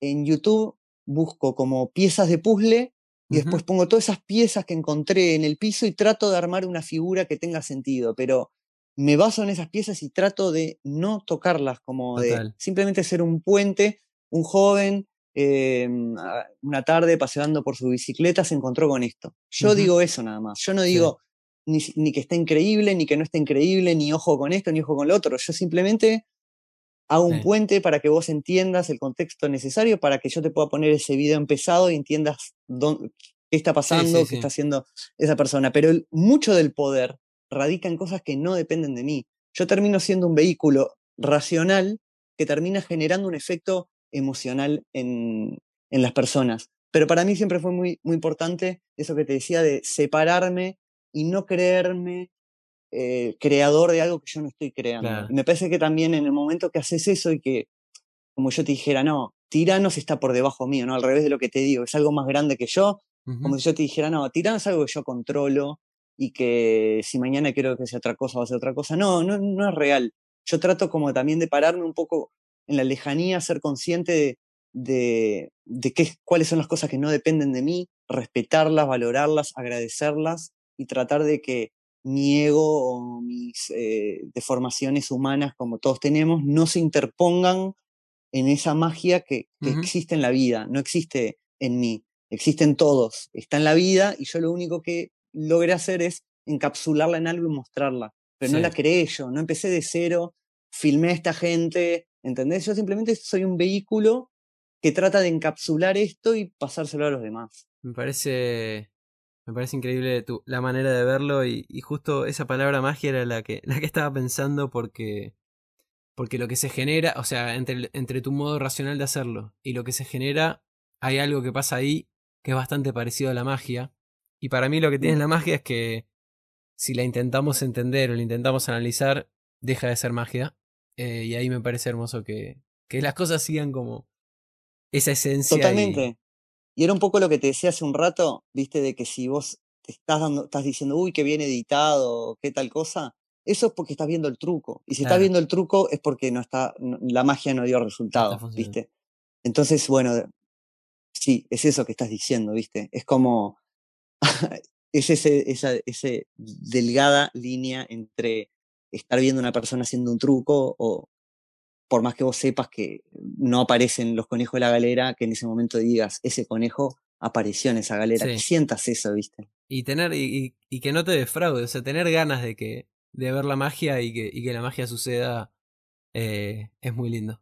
Speaker 2: en YouTube busco como piezas de puzzle y después pongo todas esas piezas que encontré en el piso y trato de armar una figura que tenga sentido, pero me baso en esas piezas y trato de no tocarlas, como de simplemente ser un puente, un joven, eh, una tarde paseando por su bicicleta se encontró con esto. Yo digo eso nada más, yo no
Speaker 1: Sí,
Speaker 2: digo ni, ni que está increíble, ni que no está increíble, ni ojo con esto, ni ojo con lo otro, yo simplemente hago un
Speaker 1: sí,
Speaker 2: puente para que vos entiendas el contexto necesario para que yo te pueda poner ese video empezado y entiendas dónde- qué está pasando,
Speaker 1: sí,
Speaker 2: qué está haciendo esa persona. Pero el- mucho del poder radica en cosas que no dependen de mí. Yo termino siendo un vehículo racional que termina generando un efecto emocional en, en las personas. Pero para mí siempre fue muy, muy importante eso que te decía de separarme y no creerme eh, creador de algo que yo no estoy creando.
Speaker 1: Claro.
Speaker 2: Y me parece que también en el momento que haces eso y que, como yo te dijera, no, Tiranos está por debajo mío, ¿no? Al revés de lo que te digo, es algo más grande que yo, como
Speaker 1: Ujú,
Speaker 2: si yo te dijera, no, Tiranos es algo que yo controlo y que si mañana quiero que sea otra cosa, va a ser otra cosa. No, no, no es real. Yo trato como también de pararme un poco en la lejanía, ser consciente de, de, de qué, cuáles son las cosas que no dependen de mí, respetarlas, valorarlas, agradecerlas y tratar de que mi ego o mis eh, deformaciones humanas, como todos tenemos, no se interpongan en esa magia que, existe en la vida, no existe en mí, existe en todos, está en la vida y yo lo único que logré hacer es encapsularla en algo y mostrarla, pero no la creé yo, no empecé de cero, filmé a esta gente, ¿entendés? Yo simplemente soy un vehículo que trata de encapsular esto y pasárselo a los demás.
Speaker 1: me parece Me parece increíble tu, la manera de verlo y, justo esa palabra magia era la que, la que estaba pensando porque, porque lo que se genera, o sea, entre, entre tu modo racional de hacerlo y lo que se genera, hay algo que pasa ahí que es bastante parecido a la magia. Y para mí lo que tiene la magia es que si la intentamos entender o la intentamos analizar, deja de ser magia. Eh, y ahí me parece hermoso que, que las cosas sigan como esa esencia.
Speaker 2: Totalmente. Y... era un poco lo que te decía hace un rato, viste, de que si vos te estás dando, estás diciendo, uy, qué bien editado, qué tal cosa, eso es porque estás viendo el truco. Y si estás viendo el truco es porque no está, la magia no dio resultado, ¿viste? Entonces, bueno, sí, es eso que estás diciendo, ¿viste? Es como, es ese, esa ese delgada línea entre estar viendo a una persona haciendo un truco o por más que vos sepas que no aparecen los conejos de la galera, que en ese momento digas, ese conejo apareció en esa galera, que sientas eso, ¿viste?
Speaker 1: Y tener, y, y, que no te defraude, o sea, tener ganas de que, de ver la magia y que, y que la magia suceda eh, es muy lindo.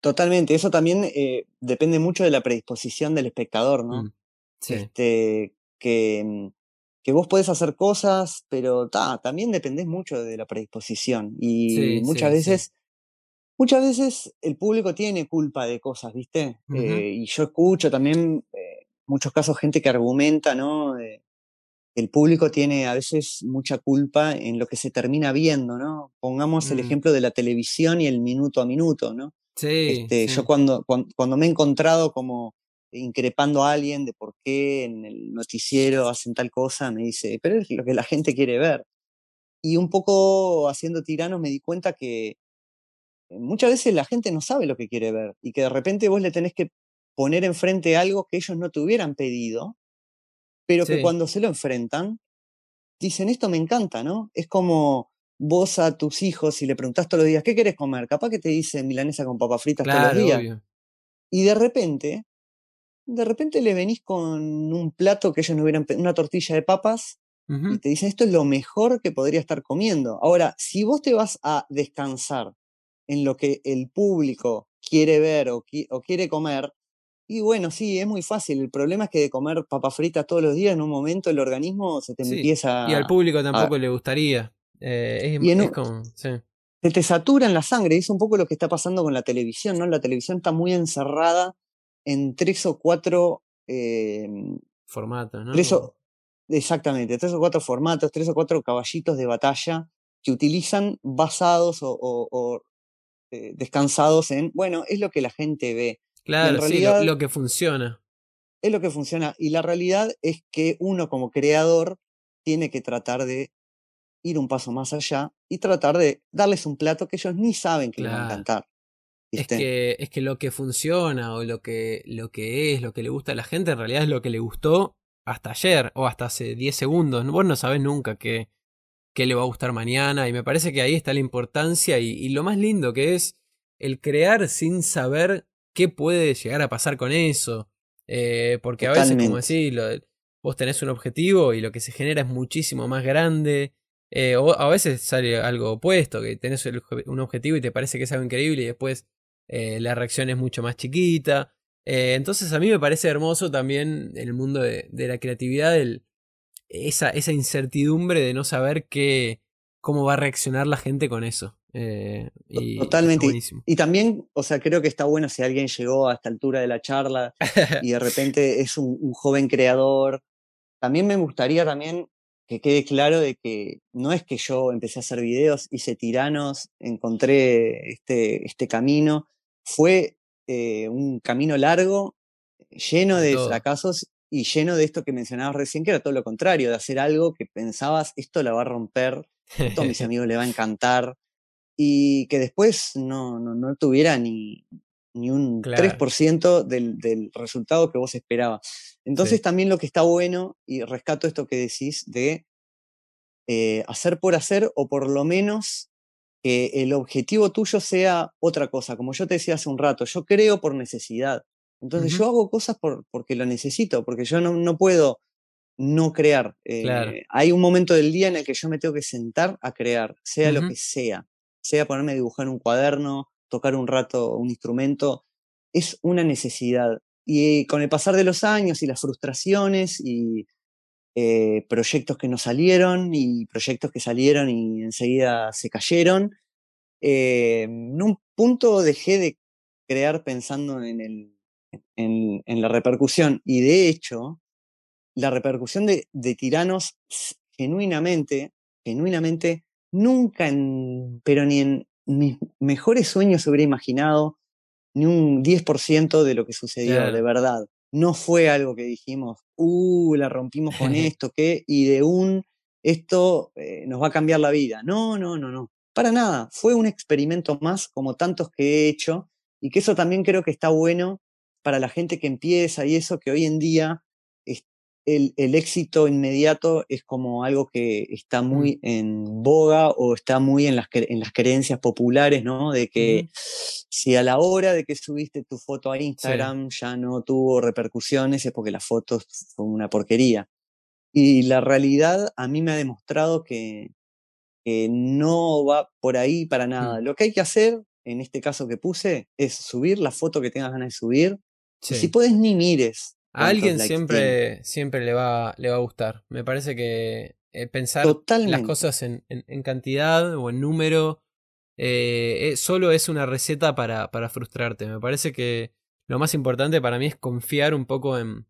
Speaker 2: Totalmente, eso también eh, depende mucho de la predisposición del espectador, ¿no? Mm, sí. Este, que, mm, que vos podés hacer cosas, pero también dependés mucho de la predisposición. Y muchas veces Muchas veces el público tiene culpa de cosas, ¿viste? Eh, y yo escucho también eh, muchos casos gente que argumenta, ¿no? el público tiene a veces mucha culpa en lo que se termina viendo, ¿no? Pongamos el mm. ejemplo de la televisión y el minuto a minuto, ¿no?
Speaker 1: Sí,
Speaker 2: este, Yo cuando, cuando, me he encontrado como increpando a alguien de por qué en el noticiero hacen tal cosa, me dice, pero es lo que la gente quiere ver. Y un poco haciendo tiranos me di cuenta que muchas veces la gente no sabe lo que quiere ver y que de repente vos le tenés que poner enfrente algo que ellos no te hubieran pedido, pero que cuando se lo enfrentan, dicen, esto me encanta, ¿no? Es como vos a tus hijos, si le preguntás todos los días, ¿qué querés comer? Capaz que te dicen milanesa con papas fritas todos los días. Y de repente, de repente le venís con un plato que ellos no hubieran pedido, una tortilla de papas, y te dicen, esto es lo mejor que podría estar comiendo. Ahora, si vos te vas a descansar en lo que el público quiere ver o, quiere comer. Y bueno, sí, es muy fácil. El problema es que de comer papas fritas todos los días, en un momento el organismo se te empieza.
Speaker 1: Y al público tampoco le gustaría. Eh, es, como, Se
Speaker 2: te satura en la sangre. Es un poco lo que está pasando con la televisión, ¿no? La televisión está muy encerrada en tres o cuatro.
Speaker 1: Em, Formatos, ¿no?
Speaker 2: exactamente, tres o cuatro formatos, tres o cuatro caballitos de batalla que utilizan basados o eh, descansados en, bueno, es lo que la gente ve.
Speaker 1: Claro, realidad, sí, lo, que funciona.
Speaker 2: Es lo que funciona. Y la realidad es que uno como creador tiene que tratar de ir un paso más allá y tratar de darles un plato que ellos ni saben que les van a encantar.
Speaker 1: Es que, es que lo que funciona o lo que, lo que es, lo que le gusta a la gente, en realidad es lo que le gustó hasta ayer o hasta hace 10 segundos. Vos no sabés nunca qué, qué le va a gustar mañana. Y me parece que ahí está la importancia y, lo más lindo que es el crear sin saber qué puede llegar a pasar con eso. Eh, porque a veces, como decís, vos tenés un objetivo y lo que se genera es muchísimo más grande. Eh, o a veces sale algo opuesto, que tenés un objetivo y te parece que es algo increíble y después eh, la reacción es mucho más chiquita. entonces a mí me parece hermoso también en el mundo de, de la creatividad el, esa, esa incertidumbre de no saber qué, cómo va a reaccionar la gente con eso. Eh, y
Speaker 2: Totalmente. Y, también, o sea, creo que está bueno si alguien llegó a esta altura de la charla y de repente es un, joven creador. También me gustaría también que quede claro de que no es que yo empecé a hacer videos, hice tiranos, encontré este, este camino. Fue eh, un camino largo, lleno de fracasos y lleno de esto que mencionabas recién, que era todo lo contrario, de hacer algo que pensabas, esto la va a romper, esto a mis amigos le va a encantar, y que después no, no, tuviera ni, ni un 3% del, del, resultado que vos esperabas. Entonces también lo que está bueno, y rescato esto que decís, de eh, hacer por hacer, o por lo menos que el objetivo tuyo sea otra cosa. Como yo te decía hace un rato, yo creo por necesidad. Entonces yo hago cosas por, porque lo necesito, porque yo no, no puedo no crear. Eh, hay un momento del día en el que yo me tengo que sentar a crear, sea lo que sea, sea ponerme a dibujar un cuaderno, tocar un rato un instrumento, es una necesidad. Y con el pasar de los años y las frustraciones y, eh, proyectos que no salieron y proyectos que salieron y enseguida se cayeron. Eh, en un punto dejé de crear pensando en, el, en, la repercusión y de hecho la repercusión de, de tiranos genuinamente, genuinamente, nunca, en, pero ni en mis mejores sueños se hubiera imaginado ni un 10% de lo que sucedió, de verdad. No fue algo que dijimos, uh, la rompimos con esto, ¿qué? Y de un, esto eh, nos va a cambiar la vida. No, no, no, no. Para nada. Fue un experimento más, como tantos que he hecho, y que eso también creo que está bueno para la gente que empieza y eso que hoy en día el, éxito inmediato es como algo que está mm. muy en boga o está muy en las, en las creencias populares, ¿no? De que si a la hora de que subiste tu foto a Instagram ya no tuvo repercusiones es porque la foto fue una porquería. Y la realidad a mí me ha demostrado que, no va por ahí para nada. Mm. Lo que hay que hacer, en este caso que puse, es subir la foto que tengas ganas de subir. Si puedes, ni mires
Speaker 1: a alguien siempre, siempre le va, le va a gustar. Me parece que eh, pensar las cosas en, cantidad o en número eh, eh, solo es una receta para, para, frustrarte. Me parece que lo más importante para mí es confiar un poco en,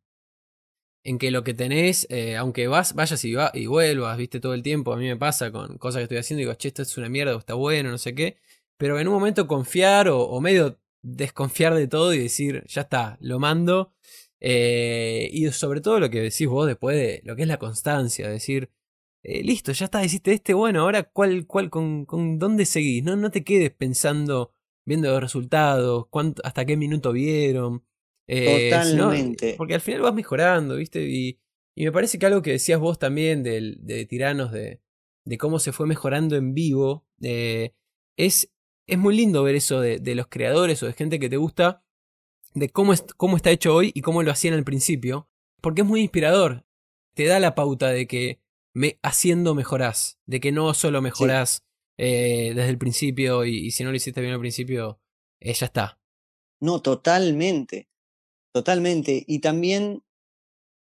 Speaker 1: en que lo que tenés, aunque vas, vayas y, va, y vuelvas, viste, todo el tiempo, a mí me pasa con cosas que estoy haciendo, digo, che, esto es una mierda o está bueno, no sé qué, pero en un momento confiar o medio desconfiar de todo y decir, ya está, lo mando eh, y sobre todo lo que decís vos después de lo que es la constancia, decir, eh, listo, ya está, hiciste este, bueno, ahora cuál, cuál, con, con dónde seguís, no, no te quedes pensando, viendo los resultados, cuánto, hasta qué minuto vieron.
Speaker 2: Eh, Totalmente.
Speaker 1: porque al final vas mejorando, ¿viste? Y, y, me parece que algo que decías vos también de, de Tiranos, de, de cómo se fue mejorando en vivo, es, es muy lindo ver eso de, de los creadores o de gente que te gusta de cómo, es, cómo está hecho hoy y cómo lo hacían al principio, porque es muy inspirador. Te da la pauta de que me, haciendo mejorás, de que no solo mejorás eh, desde el principio y, si no lo hiciste bien al principio, eh, ya está.
Speaker 2: No, totalmente, totalmente. Y también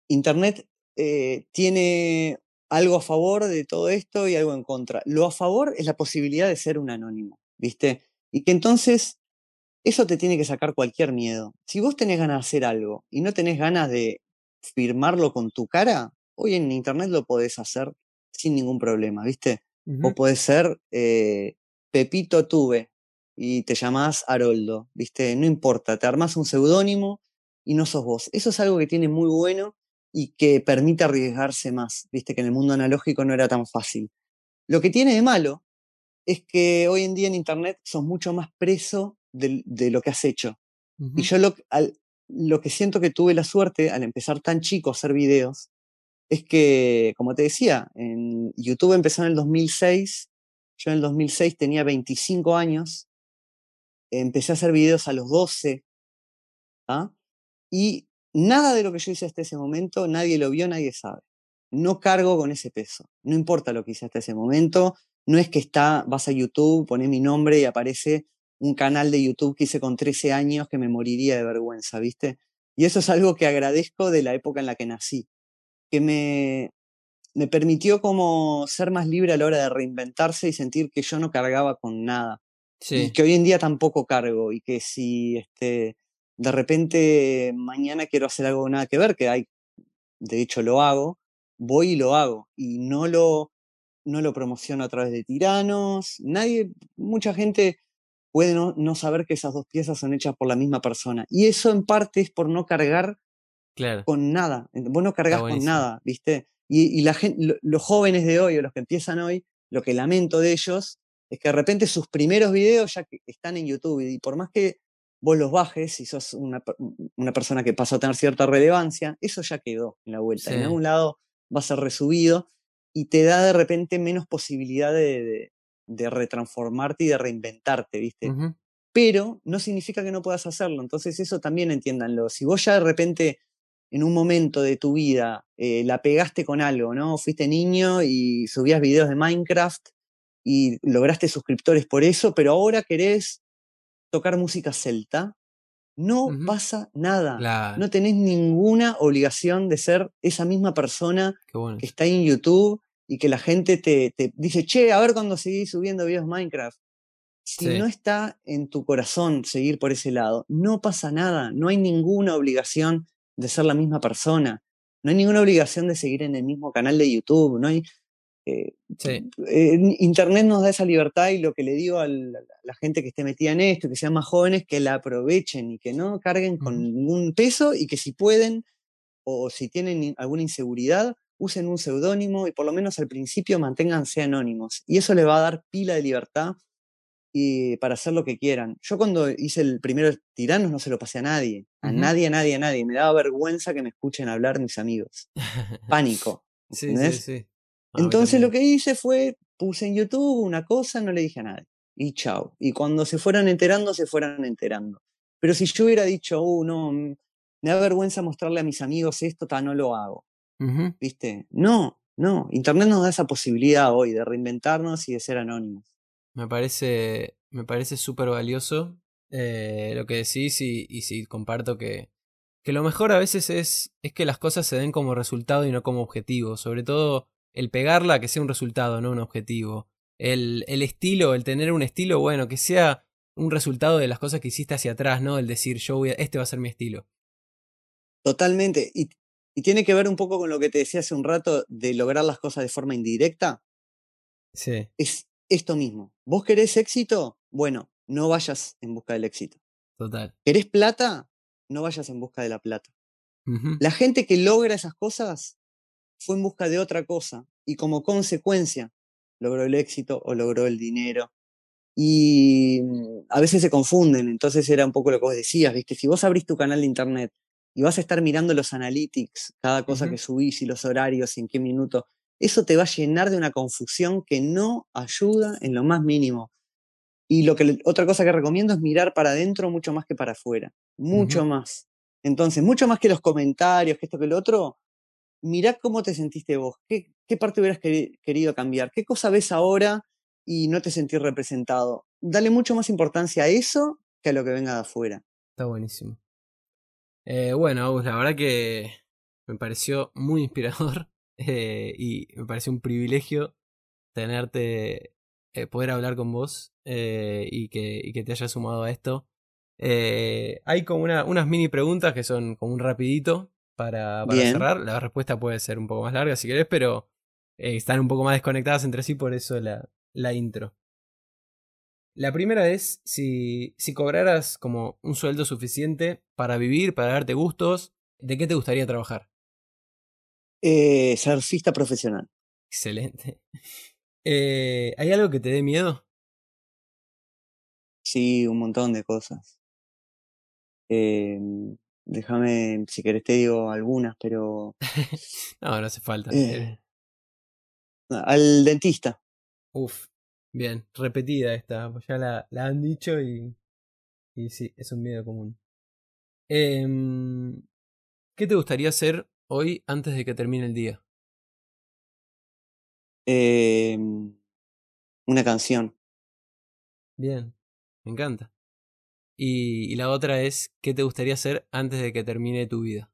Speaker 2: Internet eh, tiene algo a favor de todo esto y algo en contra. Lo a favor es la posibilidad de ser un anónimo, ¿viste? Y que entonces eso te tiene que sacar cualquier miedo. Si vos tenés ganas de hacer algo y no tenés ganas de firmarlo con tu cara, hoy en internet lo podés hacer sin ningún problema, ¿viste? O podés ser eh, Pepito Tuve y te llamás Haroldo, ¿viste? No importa, te armás un seudónimo y no sos vos. Eso es algo que tiene muy bueno y que permite arriesgarse más, ¿viste? Que en el mundo analógico no era tan fácil. Lo que tiene de malo es que hoy en día en internet sos mucho más preso de, lo que has hecho. Y yo lo, lo que siento que tuve la suerte al empezar tan chico a hacer videos es que, como te decía, en YouTube empezó en el 2006, yo en el 2006 tenía 25 años, empecé a hacer videos a los 12, ¿ah? y nada de lo que yo hice hasta ese momento, nadie lo vio, nadie sabe. No cargo con ese peso, no importa lo que hice hasta ese momento, no es que está, vas a YouTube, pones mi nombre y aparece un canal de YouTube que hice con 13 años que me moriría de vergüenza, ¿viste? Y eso es algo que agradezco de la época en la que nací, que me, me permitió como ser más libre a la hora de reinventarse y sentir que yo no cargaba con nada. Y que hoy en día tampoco cargo y que si este, de repente mañana quiero hacer algo nada que ver, que hay, de hecho lo hago, voy y lo hago y no lo, no lo promociono a través de tiranos, nadie, mucha gente puede no, saber que esas dos piezas son hechas por la misma persona. Y eso en parte es por no cargar con nada. Vos no cargas con nada, ¿viste? Y, la gente, los jóvenes de hoy o los que empiezan hoy, lo que lamento de ellos es que de repente sus primeros videos ya están en YouTube y por más que vos los bajes y sos una, una persona que pasó a tener cierta relevancia, eso ya quedó en la vuelta. En algún lado va a ser resubido y te da de repente menos posibilidad de, de retransformarte y de reinventarte, ¿viste? Pero no significa que no puedas hacerlo, entonces eso también entiéndanlo. Si vos ya de repente en un momento de tu vida eh, la pegaste con algo, ¿no? Fuiste niño y subías videos de Minecraft y lograste suscriptores por eso, pero ahora querés tocar música celta, No pasa nada. No tenés ninguna obligación de ser esa misma persona
Speaker 1: bueno.
Speaker 2: que está en YouTube y que la gente te, te dice, che, a ver cuando seguís subiendo videos Minecraft. Si
Speaker 1: Sí.
Speaker 2: no está en tu corazón seguir por ese lado, no pasa nada. No hay ninguna obligación de ser la misma persona. No hay ninguna obligación de seguir en el mismo canal de YouTube. No hay, eh,
Speaker 1: Sí,
Speaker 2: eh, Internet nos da esa libertad y lo que le digo a la, la gente que esté metida en esto, que sean más jóvenes, que la aprovechen y que no carguen con
Speaker 1: Ujú.
Speaker 2: ningún peso y que si pueden o si tienen alguna inseguridad, usen un seudónimo y por lo menos al principio manténganse anónimos. Y eso les va a dar pila de libertad y para hacer lo que quieran. Yo cuando hice el primero Tiranos no se lo pasé a nadie, a nadie, a nadie, a nadie. Me daba vergüenza que me escuchen hablar mis amigos. Pánico. Entonces lo que hice fue, puse en YouTube una cosa, no le dije a nadie. Y chao. Y cuando se fueran enterando, se fueran enterando. Pero si yo hubiera dicho, uh, no, mm, me da vergüenza mostrarle a mis amigos esto, ta, no lo hago. ¿Viste? No, no. Internet nos da esa posibilidad hoy de reinventarnos y de ser anónimos.
Speaker 1: Me parece, me parece súper valioso eh, lo que decís y, y sí, comparto que, que lo mejor a veces es, es que las cosas se den como resultado y no como objetivo. Sobre todo el pegarla que sea un resultado, no un objetivo. El, el estilo, el tener un estilo, bueno, que sea un resultado de las cosas que hiciste hacia atrás, ¿no? El decir, yo voy a, este va a ser mi estilo.
Speaker 2: Totalmente. Y, y tiene que ver un poco con lo que te decía hace un rato de lograr las cosas de forma indirecta.
Speaker 1: Sí,
Speaker 2: Es esto mismo. ¿Vos querés éxito? Bueno, no vayas en busca del éxito.
Speaker 1: total.
Speaker 2: ¿Querés plata? No vayas en busca de la plata. La gente que logra esas cosas fue en busca de otra cosa y como consecuencia logró el éxito o logró el dinero. Y mm, a veces se confunden, entonces era un poco lo que vos decías, ¿viste? Si vos abrís tu canal de internet y vas a estar mirando los analytics, cada cosa que subís y los horarios y en qué minuto, eso te va a llenar de una confusión que no ayuda en lo más mínimo. Y lo que otra cosa que recomiendo es mirar para adentro mucho más que para afuera, mucho más. Entonces, mucho más que los comentarios, que esto, que lo otro, mirá cómo te sentiste vos, qué, qué parte hubieras queri- querido cambiar, qué cosa ves ahora y no te sentís representado. Dale mucho más importancia a eso que a lo que venga de afuera.
Speaker 1: Está buenísimo. Eh, bueno, Agus, la verdad que me pareció muy inspirador eh, y me pareció un privilegio tenerte, eh, poder hablar con vos eh, y, que, y que te hayas sumado a esto. Eh, hay como una- unas mini preguntas que son como un rapidito para, para cerrar. La respuesta puede ser un poco más larga si querés, pero están un poco más desconectadas entre sí, por eso la, la intro. La primera es si, si cobraras como un sueldo suficiente para vivir, para darte gustos, ¿de qué te gustaría trabajar?
Speaker 2: Eh, surfista profesional.
Speaker 1: Excelente. Eh, ¿Hay algo que te dé miedo?
Speaker 2: Sí, un montón de cosas. Eh, déjame, si querés te digo algunas, pero
Speaker 1: No, no hace falta.
Speaker 2: Eh. al dentista.
Speaker 1: Uf, bien, repetida esta, pues ya la, la han dicho y, y sí, es un miedo común. Em, ¿Qué te gustaría hacer hoy antes de que termine el día?
Speaker 2: Eh, una canción.
Speaker 1: Bien, me encanta. Y, y la otra es, ¿qué te gustaría hacer antes de que termine tu vida?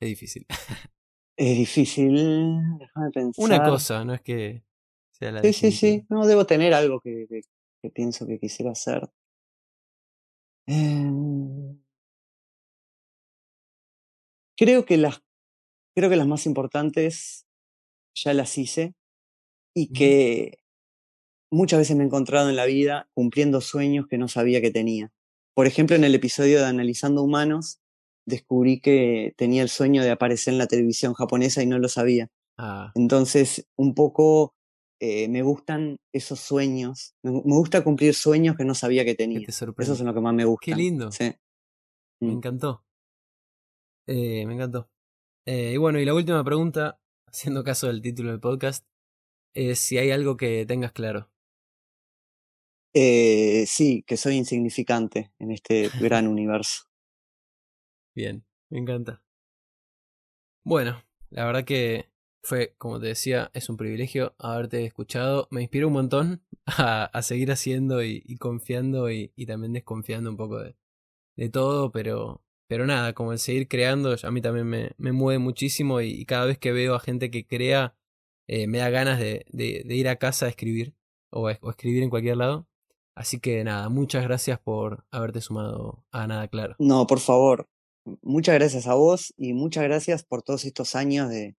Speaker 1: Es difícil.
Speaker 2: Es difícil, déjame pensar.
Speaker 1: Una cosa, no es que sea la
Speaker 2: Sí, sí, sí. No, debo tener algo que, que- que pienso que quisiera hacer. Em, creo que las, creo que las más importantes ya las hice y que muchas veces me he encontrado en la vida cumpliendo sueños que no sabía que tenía. Por ejemplo, en el episodio de Analizando Humanos, descubrí que tenía el sueño de aparecer en la televisión japonesa y no lo sabía.
Speaker 1: Ah,
Speaker 2: Entonces, un poco eh, me gustan esos sueños. Me, me gusta cumplir sueños que no sabía que
Speaker 1: que
Speaker 2: tenía.
Speaker 1: te
Speaker 2: Esos
Speaker 1: sorprende.
Speaker 2: son los que más me gustan.
Speaker 1: Qué lindo.
Speaker 2: Sí.
Speaker 1: Me
Speaker 2: Mm.
Speaker 1: encantó. Eh, me encantó. Eh, y bueno, y la última pregunta, haciendo caso del título del podcast, es si hay algo que tengas claro.
Speaker 2: Sí, que soy insignificante en este gran universo.
Speaker 1: Bien, me encanta. Bueno, la verdad que fue, como te decía, es un privilegio haberte escuchado. Me inspiró un montón a, a seguir haciendo y, confiando y, y también desconfiando un poco de, de todo, pero, pero nada, como el seguir creando, a mí también me, me mueve muchísimo y, cada vez que veo a gente que crea, eh, me da ganas de, de, ir a casa a escribir o, o escribir en cualquier lado. Así que nada, muchas gracias por haberte sumado a Nada Claro.
Speaker 2: No, por favor, muchas gracias a vos y muchas gracias por todos estos años de,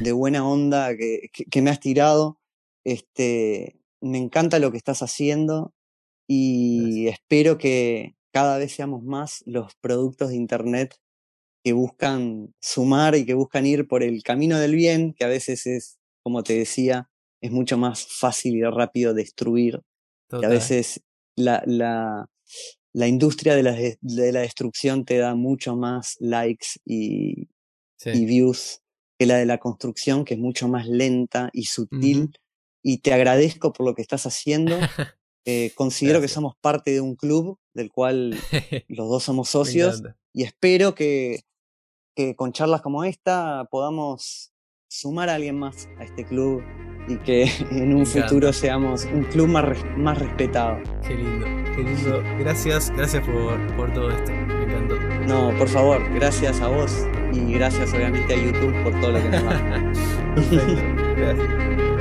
Speaker 2: de buena onda que, que, me has tirado. Este, me encanta lo que estás haciendo y espero que cada vez seamos más los productos de Internet que buscan sumar y que buscan ir por el camino del bien, que a veces es, como te decía, es mucho más fácil y rápido destruir. Que a veces la, la, la industria de la, de la, destrucción te da mucho más likes y, y, views que la de la construcción, que es mucho más lenta y sutil. Y te agradezco por lo que estás haciendo. Eh, considero que somos parte de un club del cual los dos somos socios y espero que, que con charlas como esta podamos sumar a alguien más a este club y que en un futuro seamos un club más, más respetado.
Speaker 1: Qué lindo, qué lindo. Gracias, gracias por, por todo esto. Me encantó.
Speaker 2: No, por favor, gracias a vos y gracias obviamente a YouTube por todo lo que nos da.
Speaker 1: Gracias.